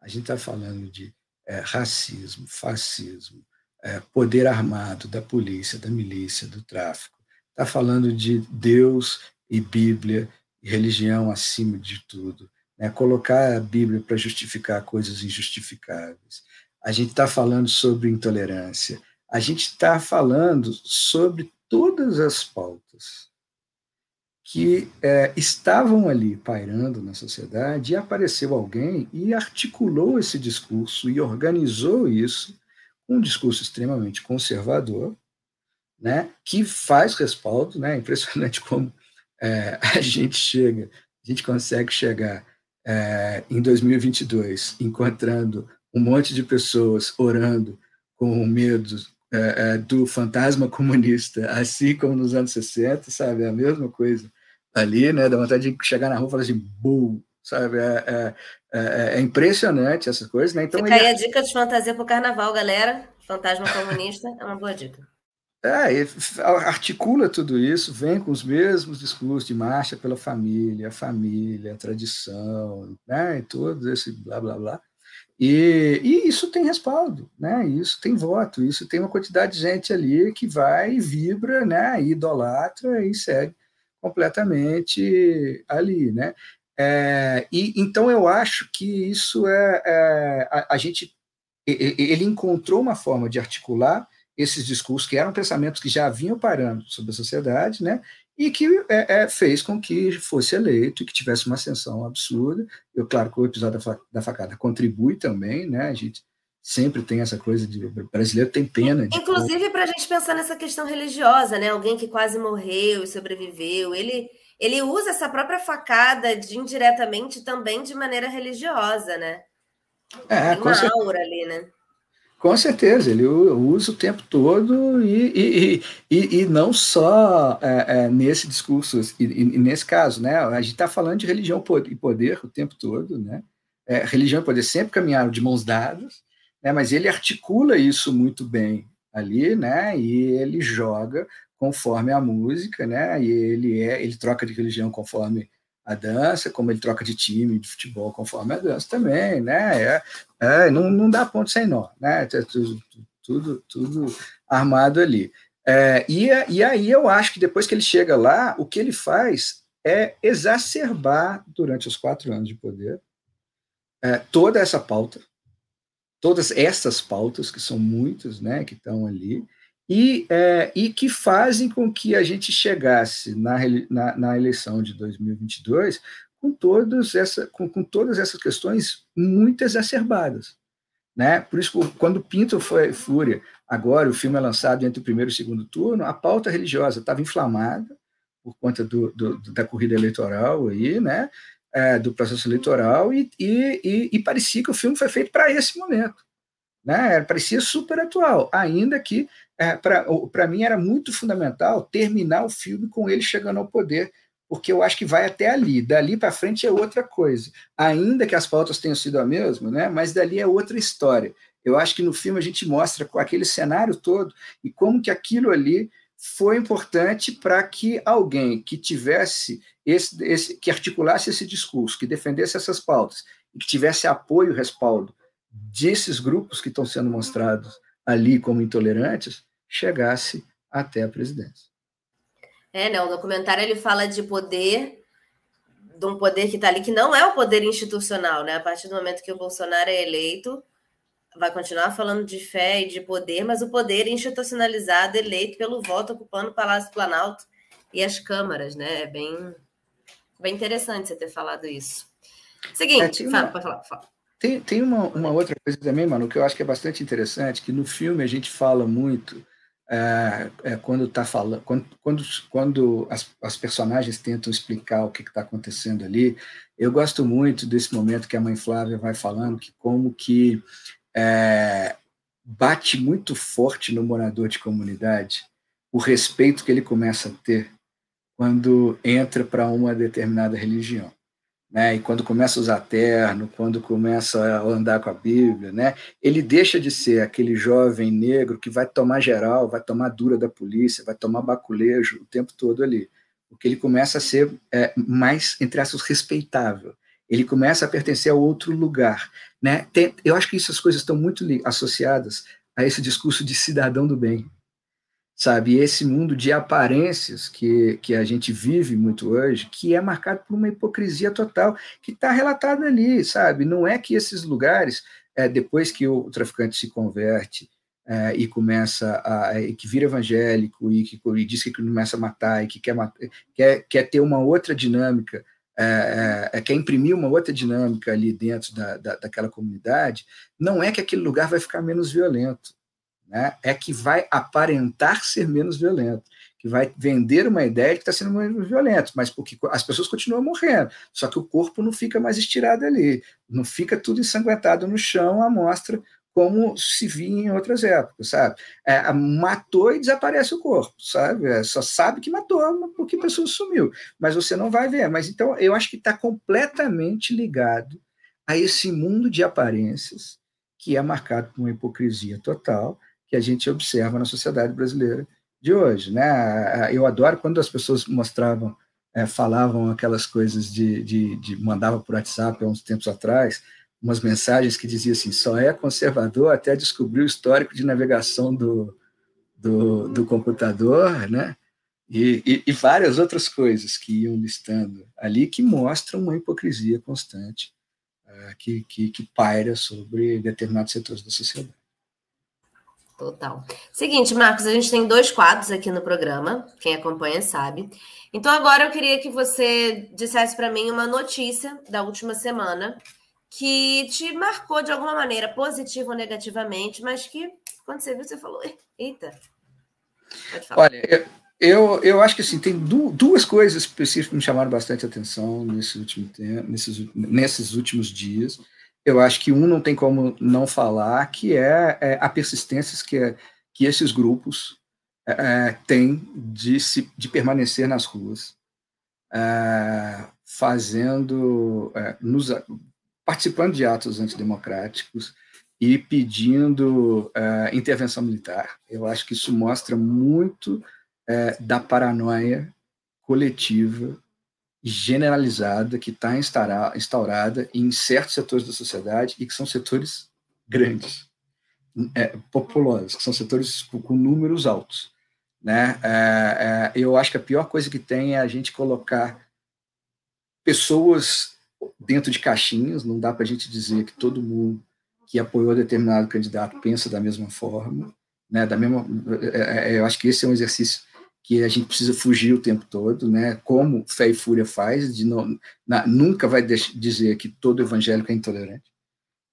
a gente está falando de é, racismo, fascismo, é, poder armado da polícia, da milícia, do tráfico. Está falando de Deus e Bíblia e religião acima de tudo. Né? Colocar a Bíblia para justificar coisas injustificáveis. A gente está falando sobre intolerância a gente está falando sobre todas as pautas que é, estavam ali pairando na sociedade e apareceu alguém e articulou esse discurso e organizou isso um discurso extremamente conservador, né, que faz respaldo, né, impressionante como é, a gente chega, a gente consegue chegar é, em 2022 encontrando um monte de pessoas orando com medo é, é, do fantasma comunista, assim como nos anos 60, sabe? É a mesma coisa ali, né? Dá vontade de chegar na rua e falar assim, bull, sabe? É, é, é, é, impressionante essas coisas, né? Então, Fica ele... aí a dica de fantasia para o carnaval, galera. Fantasma comunista é uma boa dica. É, articula tudo isso, vem com os mesmos discursos de marcha pela família, a família, a tradição, né, e todo esse blá blá blá. E, e, isso tem respaldo, né? Isso tem voto, isso tem uma quantidade de gente ali que vai, vibra, né? idolatra e segue completamente ali, né? É, e então eu acho que isso é, é a, a, gente ele encontrou uma forma de articular esses discursos que eram pensamentos que já vinham parando sobre a sociedade, né? e que é, é, fez com que fosse eleito e que tivesse uma ascensão absurda. Eu, claro que o episódio da, da facada contribui também, né? A gente sempre tem essa coisa de brasileiro tem pena. De Inclusive para a gente pensar nessa questão religiosa, né? Alguém que quase morreu e sobreviveu, ele ele usa essa própria facada de, indiretamente também de maneira religiosa, né? É, tem uma aura ali, né? Com certeza, ele usa o tempo todo e, e, e, e não só é, é, nesse discurso, e, nesse caso, né? A gente está falando de religião e poder o tempo todo, né? É, religião e poder sempre caminharam de mãos dadas, né? Mas ele articula isso muito bem ali, né? E ele joga conforme a música, né? E ele é, ele troca de religião conforme a dança, como ele troca de time de futebol conforme a dança também, né? É, é, não, não dá ponto sem nó, né? Tudo, tudo, tudo armado ali. É, e, e aí eu acho que depois que ele chega lá, o que ele faz é exacerbar, durante os quatro anos de poder, é, toda essa pauta, todas essas pautas, que são muitas, né, que estão ali, e, é, e que fazem com que a gente chegasse na, na, na eleição de 2022 com, todas essa, com, com, todas essas questões muito exacerbadas. Né? Por isso, quando Pinto foi Fúria, agora o filme é lançado entre o primeiro e o segundo turno, a pauta religiosa estava inflamada por conta do, do, da corrida eleitoral aí, né? É, do processo eleitoral e, e, e, e, parecia que o filme foi feito para esse momento. Né? Parecia super atual, ainda que é, para mim era muito fundamental terminar o filme com ele chegando ao poder, porque eu acho que vai até ali. Dali para frente é outra coisa. Ainda que as pautas tenham sido a mesma, né? mas dali é outra história. Eu acho que no filme a gente mostra com aquele cenário todo e como que aquilo ali foi importante para que alguém que tivesse esse, esse, que articulasse esse discurso, que defendesse essas pautas e que tivesse apoio, respaldo desses grupos que estão sendo mostrados ali como intolerantes chegasse até a presidência. É, né? O documentário ele fala de poder, de um poder que está ali, que não é o poder institucional, né? A partir do momento que o Bolsonaro é eleito, vai continuar falando de fé e de poder, mas o poder institucionalizado, eleito pelo voto, ocupando o Palácio Planalto e as câmaras, né? É bem, bem interessante você ter falado isso. Seguinte, é, uma, pode falar, fala. Tem, tem uma, uma outra coisa também, Manu, que eu acho que é bastante interessante, que no filme a gente fala muito é, é, quando está falando, quando, quando, quando as, as, personagens tentam explicar o que está acontecendo ali, eu gosto muito desse momento que a mãe Flávia vai falando que como que é, bate muito forte no morador de comunidade o respeito que ele começa a ter quando entra para uma determinada religião. Né? E quando começa a usar terno, quando começa a andar com a Bíblia, né? ele deixa de ser aquele jovem negro que vai tomar geral, vai tomar dura da polícia, vai tomar baculejo o tempo todo ali. Porque ele começa a ser é, mais, entre aspas, respeitável. Ele começa a pertencer a outro lugar. Né? Tem, eu acho que essas coisas estão muito associadas a esse discurso de cidadão do bem, sabe? Esse mundo de aparências que, que a gente vive muito hoje, que é marcado por uma hipocrisia total, que está relatado ali, sabe? Não é que esses lugares, é, depois que o traficante se converte é, e começa a, que vira evangélico e que e diz que começa a matar e que quer, quer, quer ter uma outra dinâmica é, é, é, quer imprimir uma outra dinâmica ali dentro da, da, daquela comunidade, não é que aquele lugar vai ficar menos violento, né? é que vai aparentar ser menos violento, que vai vender uma ideia de que está sendo menos violento, mas porque as pessoas continuam morrendo, só que o corpo não fica mais estirado ali, não fica tudo ensanguentado no chão, a mostra como se via em outras épocas, sabe? É, matou e desaparece o corpo, sabe? É, só sabe que matou porque a pessoa sumiu, mas você não vai ver. Mas então eu acho que está completamente ligado a esse mundo de aparências que é marcado por uma hipocrisia total que a gente observa na sociedade brasileira de hoje, né? Eu adoro quando as pessoas mostravam, é, falavam aquelas coisas de, de, de mandava por WhatsApp há uns tempos atrás umas mensagens que diziam assim: só é conservador até descobrir o histórico de navegação do, do, do computador, né? E, e, e, várias outras coisas que iam listando ali que mostram uma hipocrisia constante uh, que, que, que paira sobre determinados setores da sociedade. Total. Seguinte, Marcos, a gente tem dois quadros aqui no programa, quem acompanha sabe. Então agora eu queria que você dissesse para mim uma notícia da última semana que te marcou de alguma maneira, positiva ou negativamente, mas que quando você viu, você falou: eita. Olha, eu, eu acho que assim, tem duas coisas específicas que me chamaram bastante atenção nesse último tempo, nesses, nesses últimos dias. Eu acho que um não tem como não falar, que é, é a persistência que, que esses grupos é, é, têm de, se, de permanecer nas ruas, é, fazendo, é, nos, participando de atos antidemocráticos e pedindo intervenção militar. Eu acho que isso mostra muito da paranoia coletiva generalizada que está instaurada em certos setores da sociedade e que são setores grandes, é, populosos, que são setores com, com números altos. Né? É, é, eu acho que a pior coisa que tem é a gente colocar pessoas dentro de caixinhas, não dá para a gente dizer que todo mundo que apoiou determinado candidato pensa da mesma forma, né? Da mesma, é, é, eu acho que esse é um exercício que a gente precisa fugir o tempo todo, né? Como Fé e Fúria faz, de não, na, nunca vai dizer que todo evangélico é intolerante,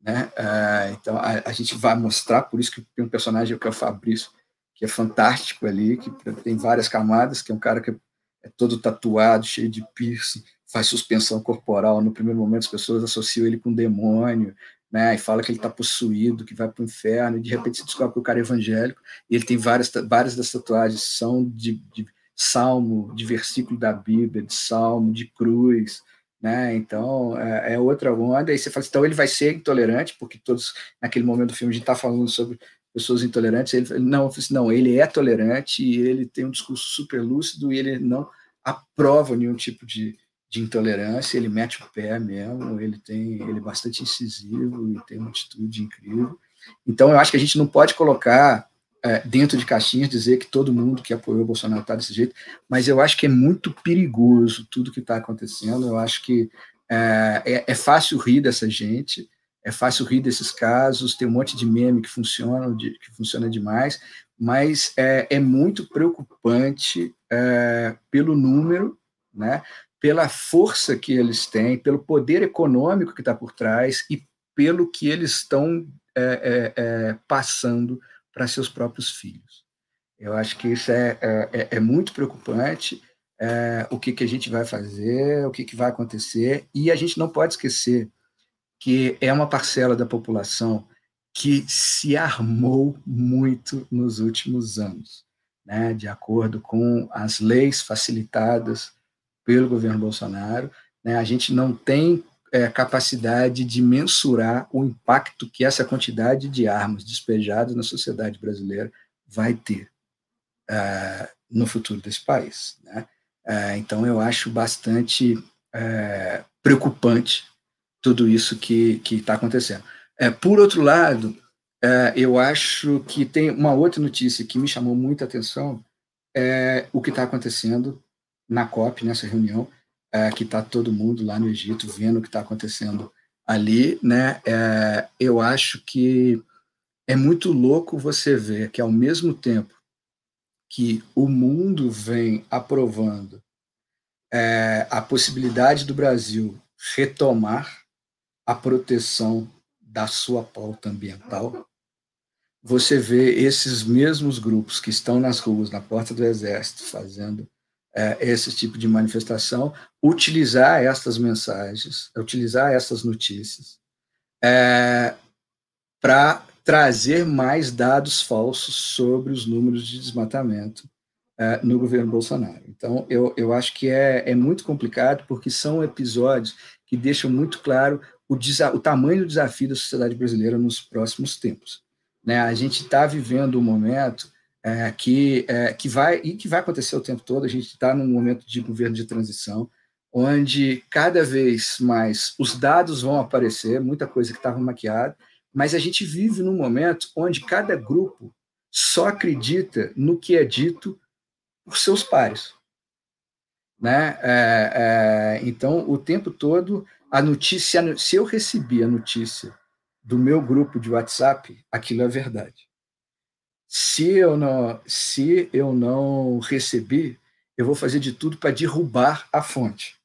né? Uh, então a, a, gente vai mostrar, por isso que tem um personagem que é o Fabrício, que é fantástico ali, que tem várias camadas, que é um cara que é, é todo tatuado, cheio de piercing, faz suspensão corporal. No primeiro momento, as pessoas associam ele com um demônio, né? E fala que ele está possuído, que vai para o inferno. E de repente se descobre que o cara é evangélico. E ele tem várias, várias das tatuagens são de, de salmo, de versículo da Bíblia, de salmo, de cruz. Né? Então é, é outra onda. E você fala, assim, então ele vai ser intolerante, porque todos naquele momento do filme a gente está falando sobre pessoas intolerantes. Ele não, assim, não, ele é tolerante e ele tem um discurso super lúcido e ele não aprova nenhum tipo de, de intolerância, ele mete o pé mesmo, ele tem, ele é bastante incisivo e tem uma atitude incrível. Então, eu acho que a gente não pode colocar é, dentro de caixinhas dizer que todo mundo que apoiou o Bolsonaro está desse jeito, mas eu acho que é muito perigoso tudo que está acontecendo. Eu acho que é, é, é, fácil rir dessa gente, é fácil rir desses casos, tem um monte de meme que funciona, de, que funciona demais, mas é, é muito preocupante é, pelo número, né? Pela força que eles têm, pelo poder econômico que está por trás e pelo que eles estão é, é, é, passando para seus próprios filhos. Eu acho que isso é, é, é muito preocupante. É, o que, que a gente vai fazer, o que, que vai acontecer, e a gente não pode esquecer que é uma parcela da população que se armou muito nos últimos anos, né, de acordo com as leis facilitadas pelo governo Bolsonaro. Né? A gente não tem é, capacidade de mensurar o impacto que essa quantidade de armas despejadas na sociedade brasileira vai ter uh, no futuro desse país. Né? Uh, então, eu acho bastante uh, preocupante tudo isso que está acontecendo. por outro lado, eu acho que tem uma outra notícia que me chamou muita atenção, é o que está acontecendo na COP, nessa reunião, é, que está todo mundo lá no Egito vendo o que está acontecendo ali, né? É, eu acho que é muito louco você ver que, ao mesmo tempo que o mundo vem aprovando é, a possibilidade do Brasil retomar a proteção da sua pauta ambiental, você vê esses mesmos grupos que estão nas ruas, na porta do Exército, fazendo é, esse tipo de manifestação, utilizar essas mensagens, utilizar essas notícias é, para trazer mais dados falsos sobre os números de desmatamento é, no governo Bolsonaro. Então, eu, eu acho que é, é muito complicado, porque são episódios que deixam muito claro o, o tamanho do desafio da sociedade brasileira nos próximos tempos. Né? A gente está vivendo um momento é, que, é, que vai e que vai acontecer o tempo todo. A gente está num momento de governo de transição, onde cada vez mais os dados vão aparecer, muita coisa que estava maquiada, mas a gente vive num momento onde cada grupo só acredita no que é dito por seus pares. Né? É, é, então, o tempo todo, a notícia, se eu recebi a notícia do meu grupo de WhatsApp, aquilo é verdade. Se eu não, se eu não recebi, eu vou fazer de tudo para derrubar a fonte,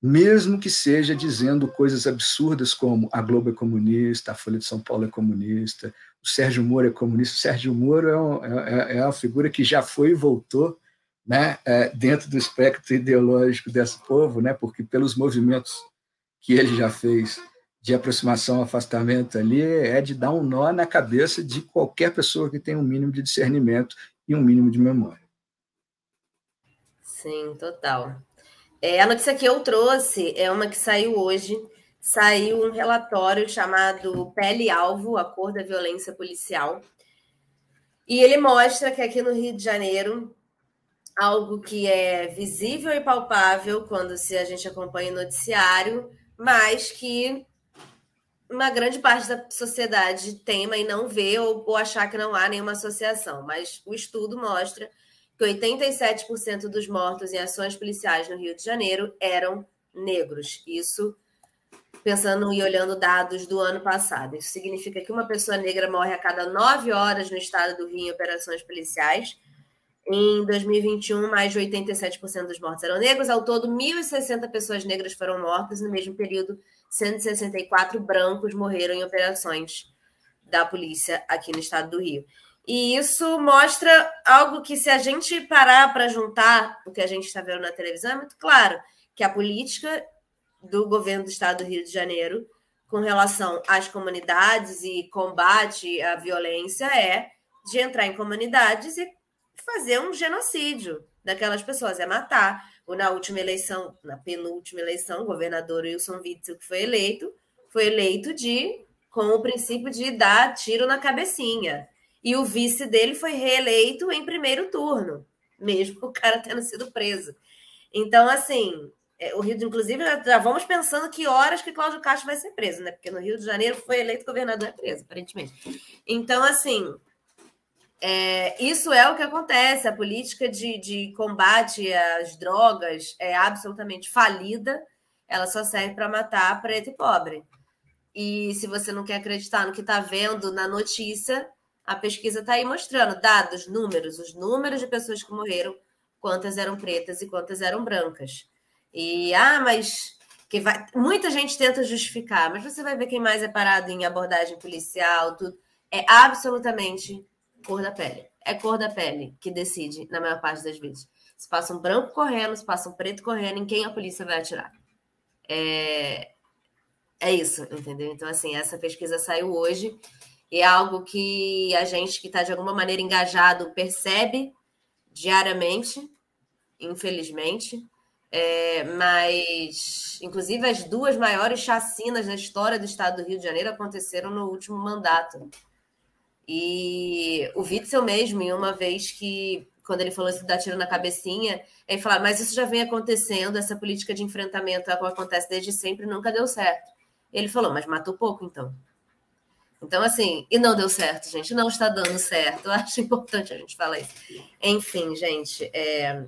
mesmo que seja dizendo coisas absurdas como a Globo é comunista, a Folha de São Paulo é comunista, o Sérgio Moro é comunista. O Sérgio Moro é, um, é, é uma figura que já foi e voltou né, é, dentro do espectro ideológico desse povo, né, porque pelos movimentos que ele já fez de aproximação, afastamento ali, é de dar um nó na cabeça de qualquer pessoa que tenha um mínimo de discernimento e um mínimo de memória. Sim, total. É, a notícia que eu trouxe é uma que saiu hoje. Saiu um relatório chamado Pele Alvo, a cor da violência policial. E ele mostra que aqui no Rio de Janeiro, algo que é visível e palpável quando se a gente acompanha o noticiário, mas que uma grande parte da sociedade tema e não vê ou, ou achar que não há nenhuma associação, mas o estudo mostra que 87% dos mortos em ações policiais no Rio de Janeiro eram negros. Isso pensando e olhando dados do ano passado. Isso significa que uma pessoa negra morre a cada nove horas no estado do Rio em operações policiais. Em 2021, mais de 87% dos mortos eram negros. Ao todo, 1.060 pessoas negras foram mortas no mesmo período 164 brancos morreram em operações da polícia aqui no estado do Rio. E isso mostra algo que, se a gente parar para juntar o que a gente está vendo na televisão, é muito claro que a política do governo do estado do Rio de Janeiro com relação às comunidades e combate à violência é de entrar em comunidades e fazer um genocídio daquelas pessoas, é matar na última eleição, na penúltima eleição, o governador Wilson Witzel, que foi eleito, foi eleito de com o princípio de dar tiro na cabecinha. E o vice dele foi reeleito em primeiro turno, mesmo o cara tendo sido preso. Então, assim, é, o Rio, de, inclusive, já vamos pensando que horas que Cláudio Castro vai ser preso, né? Porque no Rio de Janeiro foi eleito governador é preso, aparentemente. Então, assim, é, isso é o que acontece. A política de, de combate às drogas é absolutamente falida. Ela só serve para matar preto e pobre. E se você não quer acreditar no que está vendo na notícia, a pesquisa está aí mostrando dados, números, os números de pessoas que morreram, quantas eram pretas e quantas eram brancas. E ah, mas que vai, muita gente tenta justificar, mas você vai ver quem mais é parado em abordagem policial, tudo é absolutamente cor da pele. É cor da pele que decide na maior parte das vezes. Se passa um branco correndo, se passa um preto correndo, em quem a polícia vai atirar. É, é isso, entendeu? Então, assim, essa pesquisa saiu hoje e é algo que a gente que está de alguma maneira engajado percebe diariamente, infelizmente. É, mas, inclusive, as duas maiores chacinas na história do estado do Rio de Janeiro aconteceram no último mandato. E o Witzel mesmo, em uma vez que, quando ele falou isso da tiro na cabecinha, ele falou: Mas isso já vem acontecendo, essa política de enfrentamento acontece desde sempre, nunca deu certo. Ele falou: Mas matou pouco, então. Então, assim, e não deu certo, gente, não está dando certo. Eu acho importante a gente falar isso. Enfim, gente, é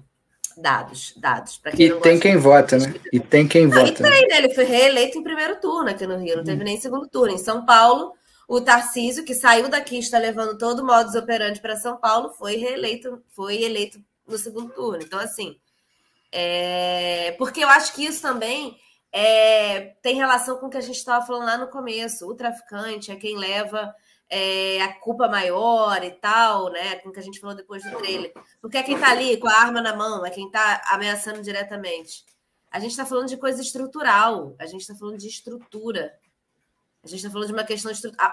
dados, dados. Quem e tem quem de... vota, né? E tem quem não, vota. E tem, né? Ele foi reeleito em primeiro turno aqui no Rio, não teve hum. nem segundo turno. Em São Paulo, o Tarcísio, que saiu daqui está levando todo o modus operandi para São Paulo, foi reeleito, foi eleito no segundo turno. Então, assim, é... porque eu acho que isso também é... tem relação com o que a gente estava falando lá no começo. O traficante é quem leva é, a culpa maior e tal, né? Com o que a gente falou depois do trailer. Porque é quem está ali com a arma na mão, é quem está ameaçando diretamente. A gente está falando de coisa estrutural, a gente está falando de estrutura. A gente está falando de uma questão estrutural.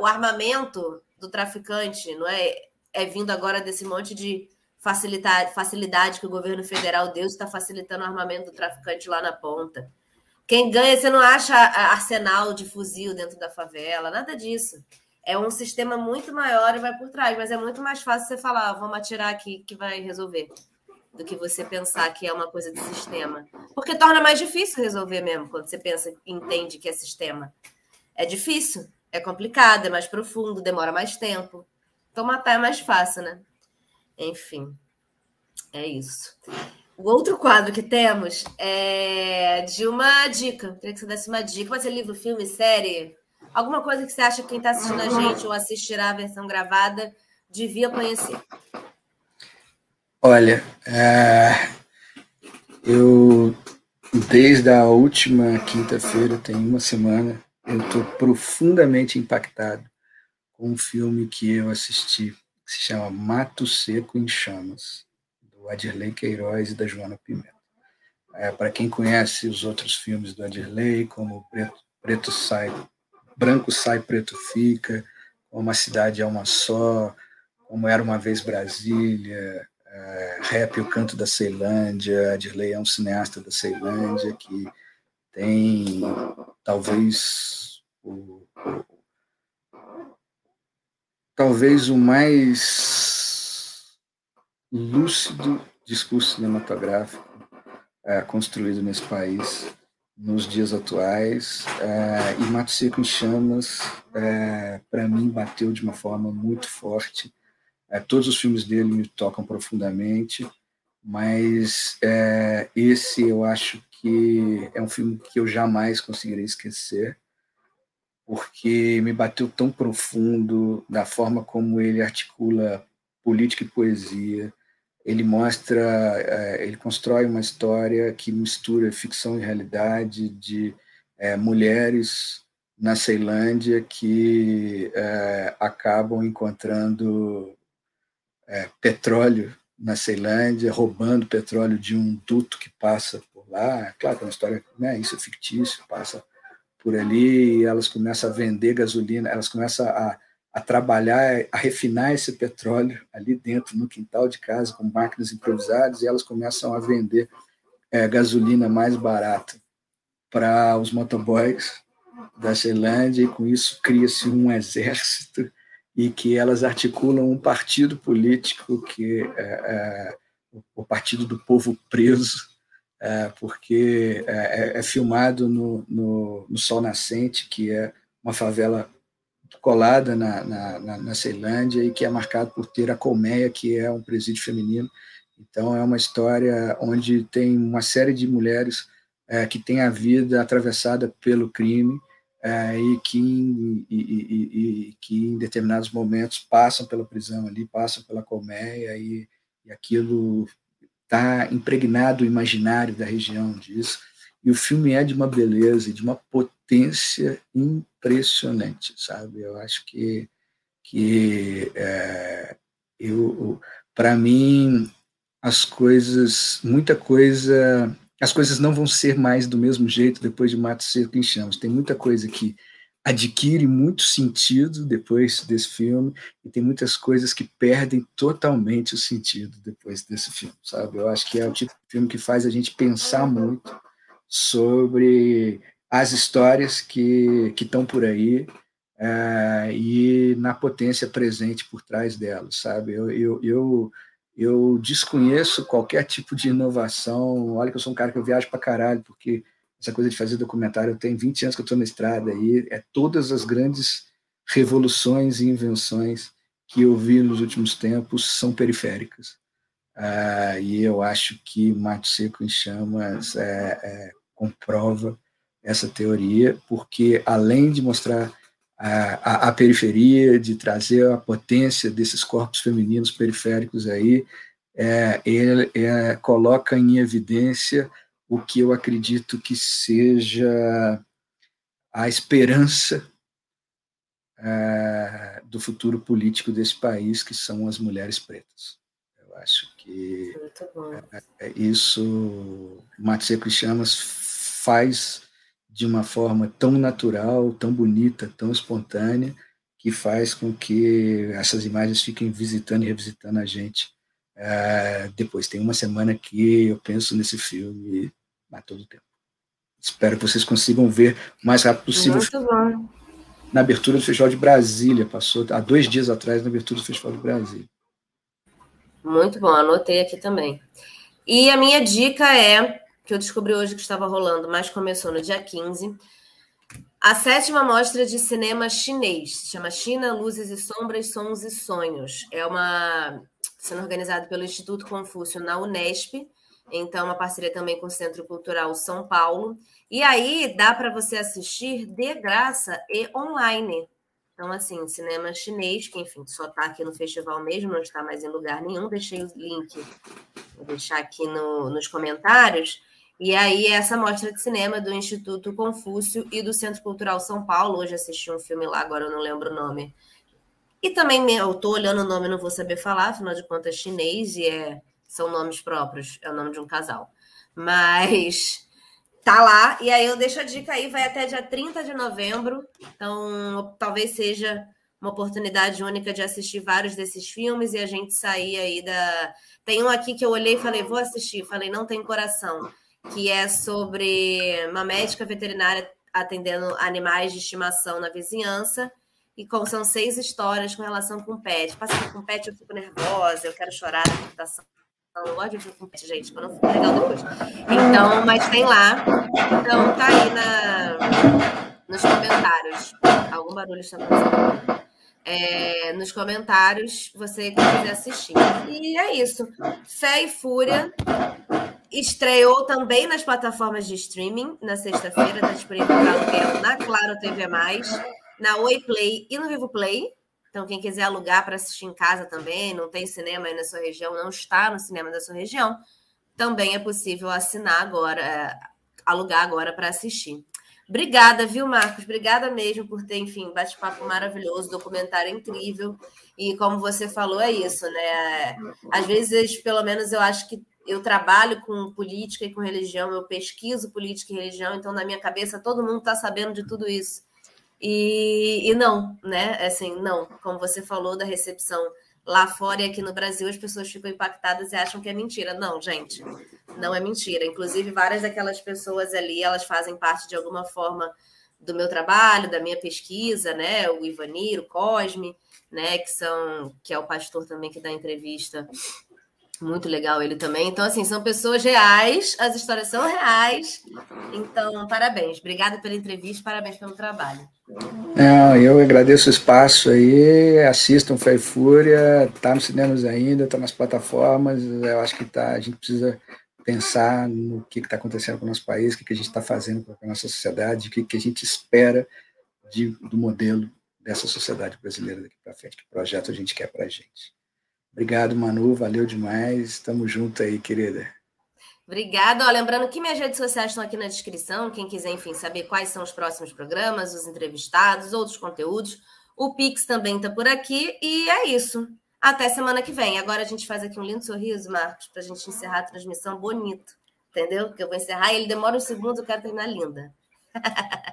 O armamento do traficante não é, é vindo agora desse monte de facilidade, facilidade que o governo federal deu, está facilitando o armamento do traficante lá na ponta. Quem ganha, você não acha arsenal de fuzil dentro da favela, nada disso é um sistema muito maior e vai por trás, mas é muito mais fácil você falar, vamos atirar aqui que vai resolver, do que você pensar que é uma coisa de sistema. Porque torna mais difícil resolver mesmo, quando você pensa entende que é sistema. É difícil, é complicado, é mais profundo, demora mais tempo. Então matar é mais fácil, né? Enfim, é isso. O outro quadro que temos é de uma dica. Queria que você desse uma dica. Pode ser livro, filme, série, Alguma coisa que você acha que quem está assistindo a gente ou assistirá a versão gravada devia conhecer? Olha, é... eu desde a última quinta-feira, tem uma semana, eu estou profundamente impactado com um filme que eu assisti, que se chama Mato Seco em Chamas, do Adirley Queiroz e da Joana Pimenta. É, Para quem conhece os outros filmes do Adirley, como Preto, Preto Sai branco sai, preto fica, uma cidade é uma só, como era uma vez Brasília, é, rap O Canto da Ceilândia, Dirley é um cineasta da Ceilândia que tem talvez o, talvez o mais lúcido discurso cinematográfico é, construído nesse país nos dias atuais. É, e Mato Seco em Chamas, é, para mim, bateu de uma forma muito forte. É, todos os filmes dele me tocam profundamente, mas é, esse eu acho que é um filme que eu jamais conseguirei esquecer, porque me bateu tão profundo da forma como ele articula política e poesia, ele mostra, é, ele constrói uma história que mistura ficção e realidade de é, mulheres na Ceilândia que é, acabam encontrando é, petróleo na Ceilândia, roubando petróleo de um duto que passa por lá. Claro que é uma história, né, isso é fictício, passa por ali e elas começam a vender gasolina, elas começam a a trabalhar, a refinar esse petróleo ali dentro, no quintal de casa, com máquinas improvisadas, e elas começam a vender é, gasolina mais barata para os motoboys da Ceilândia, e com isso cria-se um exército e que elas articulam um partido político que é, é o Partido do Povo Preso, é, porque é, é, filmado no, no, no, Sol Nascente, que é uma favela colada na, na, na, na Ceilândia e que é marcado por ter a colmeia, que é um presídio feminino. Então, é uma história onde tem uma série de mulheres é, que têm a vida atravessada pelo crime é, e, que, e, e, e, que, em determinados momentos, passam pela prisão ali, passam pela colmeia, e, e aquilo está impregnado o imaginário da região disso. E o filme é de uma beleza de uma potência impressionante, sabe? Eu acho que, que é, eu, para mim, as coisas, muita coisa, as coisas não vão ser mais do mesmo jeito depois de Mato Seco em Chamas. Tem muita coisa que adquire muito sentido depois desse filme e tem muitas coisas que perdem totalmente o sentido depois desse filme, sabe? Eu acho que é o tipo de filme que faz a gente pensar muito sobre as histórias que que estão por aí é, e na potência presente por trás delas, sabe? Eu, eu, eu eu desconheço qualquer tipo de inovação. Olha que eu sou um cara que eu viajo para caralho, porque essa coisa de fazer documentário, eu tenho 20 anos que eu estou na estrada e é todas as grandes revoluções e invenções que eu vi nos últimos tempos são periféricas. Ah, e eu acho que Mato Seco em Chamas é, é, comprova essa teoria, porque além de mostrar a, a, periferia, de trazer a potência desses corpos femininos periféricos aí, é, ele é, coloca em evidência o que eu acredito que seja a esperança é, do futuro político desse país, que são as mulheres pretas. Eu acho que é, é, isso Mato Seco Chamas faz de uma forma tão natural, tão bonita, tão espontânea, que faz com que essas imagens fiquem visitando e revisitando a gente. É, depois, tem uma semana que eu penso nesse filme a todo tempo. Espero que vocês consigam ver o mais rápido possível. Muito bom. Na abertura do Festival de Brasília, passou há dois dias atrás, na abertura do Festival de Brasília. Muito bom, anotei aqui também. E a minha dica é que eu descobri hoje que estava rolando, mas começou no dia 15. A sétima mostra de cinema chinês, chama China, Luzes e Sombras, Sons e Sonhos. É uma sendo organizada pelo Instituto Confúcio na Unesp, então uma parceria também com o Centro Cultural São Paulo. E aí dá para você assistir de graça e online. Então, assim, cinema chinês, que enfim, só está aqui no festival mesmo, não está mais em lugar nenhum. Deixei o link, vou deixar aqui no, nos comentários. E aí, essa mostra de cinema do Instituto Confúcio e do Centro Cultural São Paulo. Hoje assisti um filme lá, agora eu não lembro o nome. E também eu estou olhando o nome, não vou saber falar, afinal de contas, chinês e é, são nomes próprios, é o nome de um casal. Mas tá lá, e aí eu deixo a dica aí, vai até dia 30 de novembro. Então, talvez seja uma oportunidade única de assistir vários desses filmes e a gente sair aí da. Tem um aqui que eu olhei e falei, vou assistir. Falei, não tem coração que é sobre uma médica veterinária atendendo animais de estimação na vizinhança. E como são seis histórias com relação com pet. Passando com pet, eu fico nervosa, eu quero chorar na computação. Eu gosto de com pet, gente, para não ficar legal depois. Então, mas tem lá. Então, tá aí na, nos comentários. Algum barulho está fazendo. É, nos comentários, você quiser assistir. E é isso. Fé e Fúria Estreou também nas plataformas de streaming na sexta-feira, está disponível para aluguel na Claro TV+, na Oi Play e no Vivo Play. Então, quem quiser alugar para assistir em casa também, não tem cinema aí na sua região, não está no cinema da sua região, também é possível assinar agora, é, alugar agora para assistir. Obrigada, viu, Marcos? Obrigada mesmo por ter, enfim, bate-papo maravilhoso, documentário incrível. E como você falou, é isso, né? Às vezes, pelo menos, eu acho que eu trabalho com política e com religião, eu pesquiso política e religião, então na minha cabeça todo mundo está sabendo de tudo isso. E, e não, né? Assim, não. Como você falou da recepção lá fora e aqui no Brasil, as pessoas ficam impactadas e acham que é mentira. Não, gente, não é mentira. Inclusive, várias daquelas pessoas ali, elas fazem parte de alguma forma do meu trabalho, da minha pesquisa, né? O Ivanir, o Cosme, né? Que são, que é o pastor também que dá entrevista Muito legal ele também. Então, assim, são pessoas reais, as histórias são reais. Então, parabéns. Obrigada pela entrevista, parabéns pelo trabalho. Não, eu agradeço o espaço aí. Assistam Fé Fúria, tá nos cinemas ainda, tá nas plataformas. Eu acho que tá, a gente precisa pensar no que está acontecendo com o nosso país, o que, que a gente está fazendo com a nossa sociedade, o que, que a gente espera de, do modelo dessa sociedade brasileira daqui para frente, que projeto a gente quer para a gente. Obrigado, Manu, valeu demais. Estamos juntos aí, querida. Obrigada. Ó, lembrando que minhas redes sociais estão aqui na descrição. Quem quiser, enfim, saber quais são os próximos programas, os entrevistados, outros conteúdos. O Pix também está por aqui. E é isso. Até semana que vem. Agora a gente faz aqui um lindo sorriso, Marcos, para a gente encerrar a transmissão bonito. Entendeu? Porque eu vou encerrar e ele demora um segundo, eu quero terminar linda.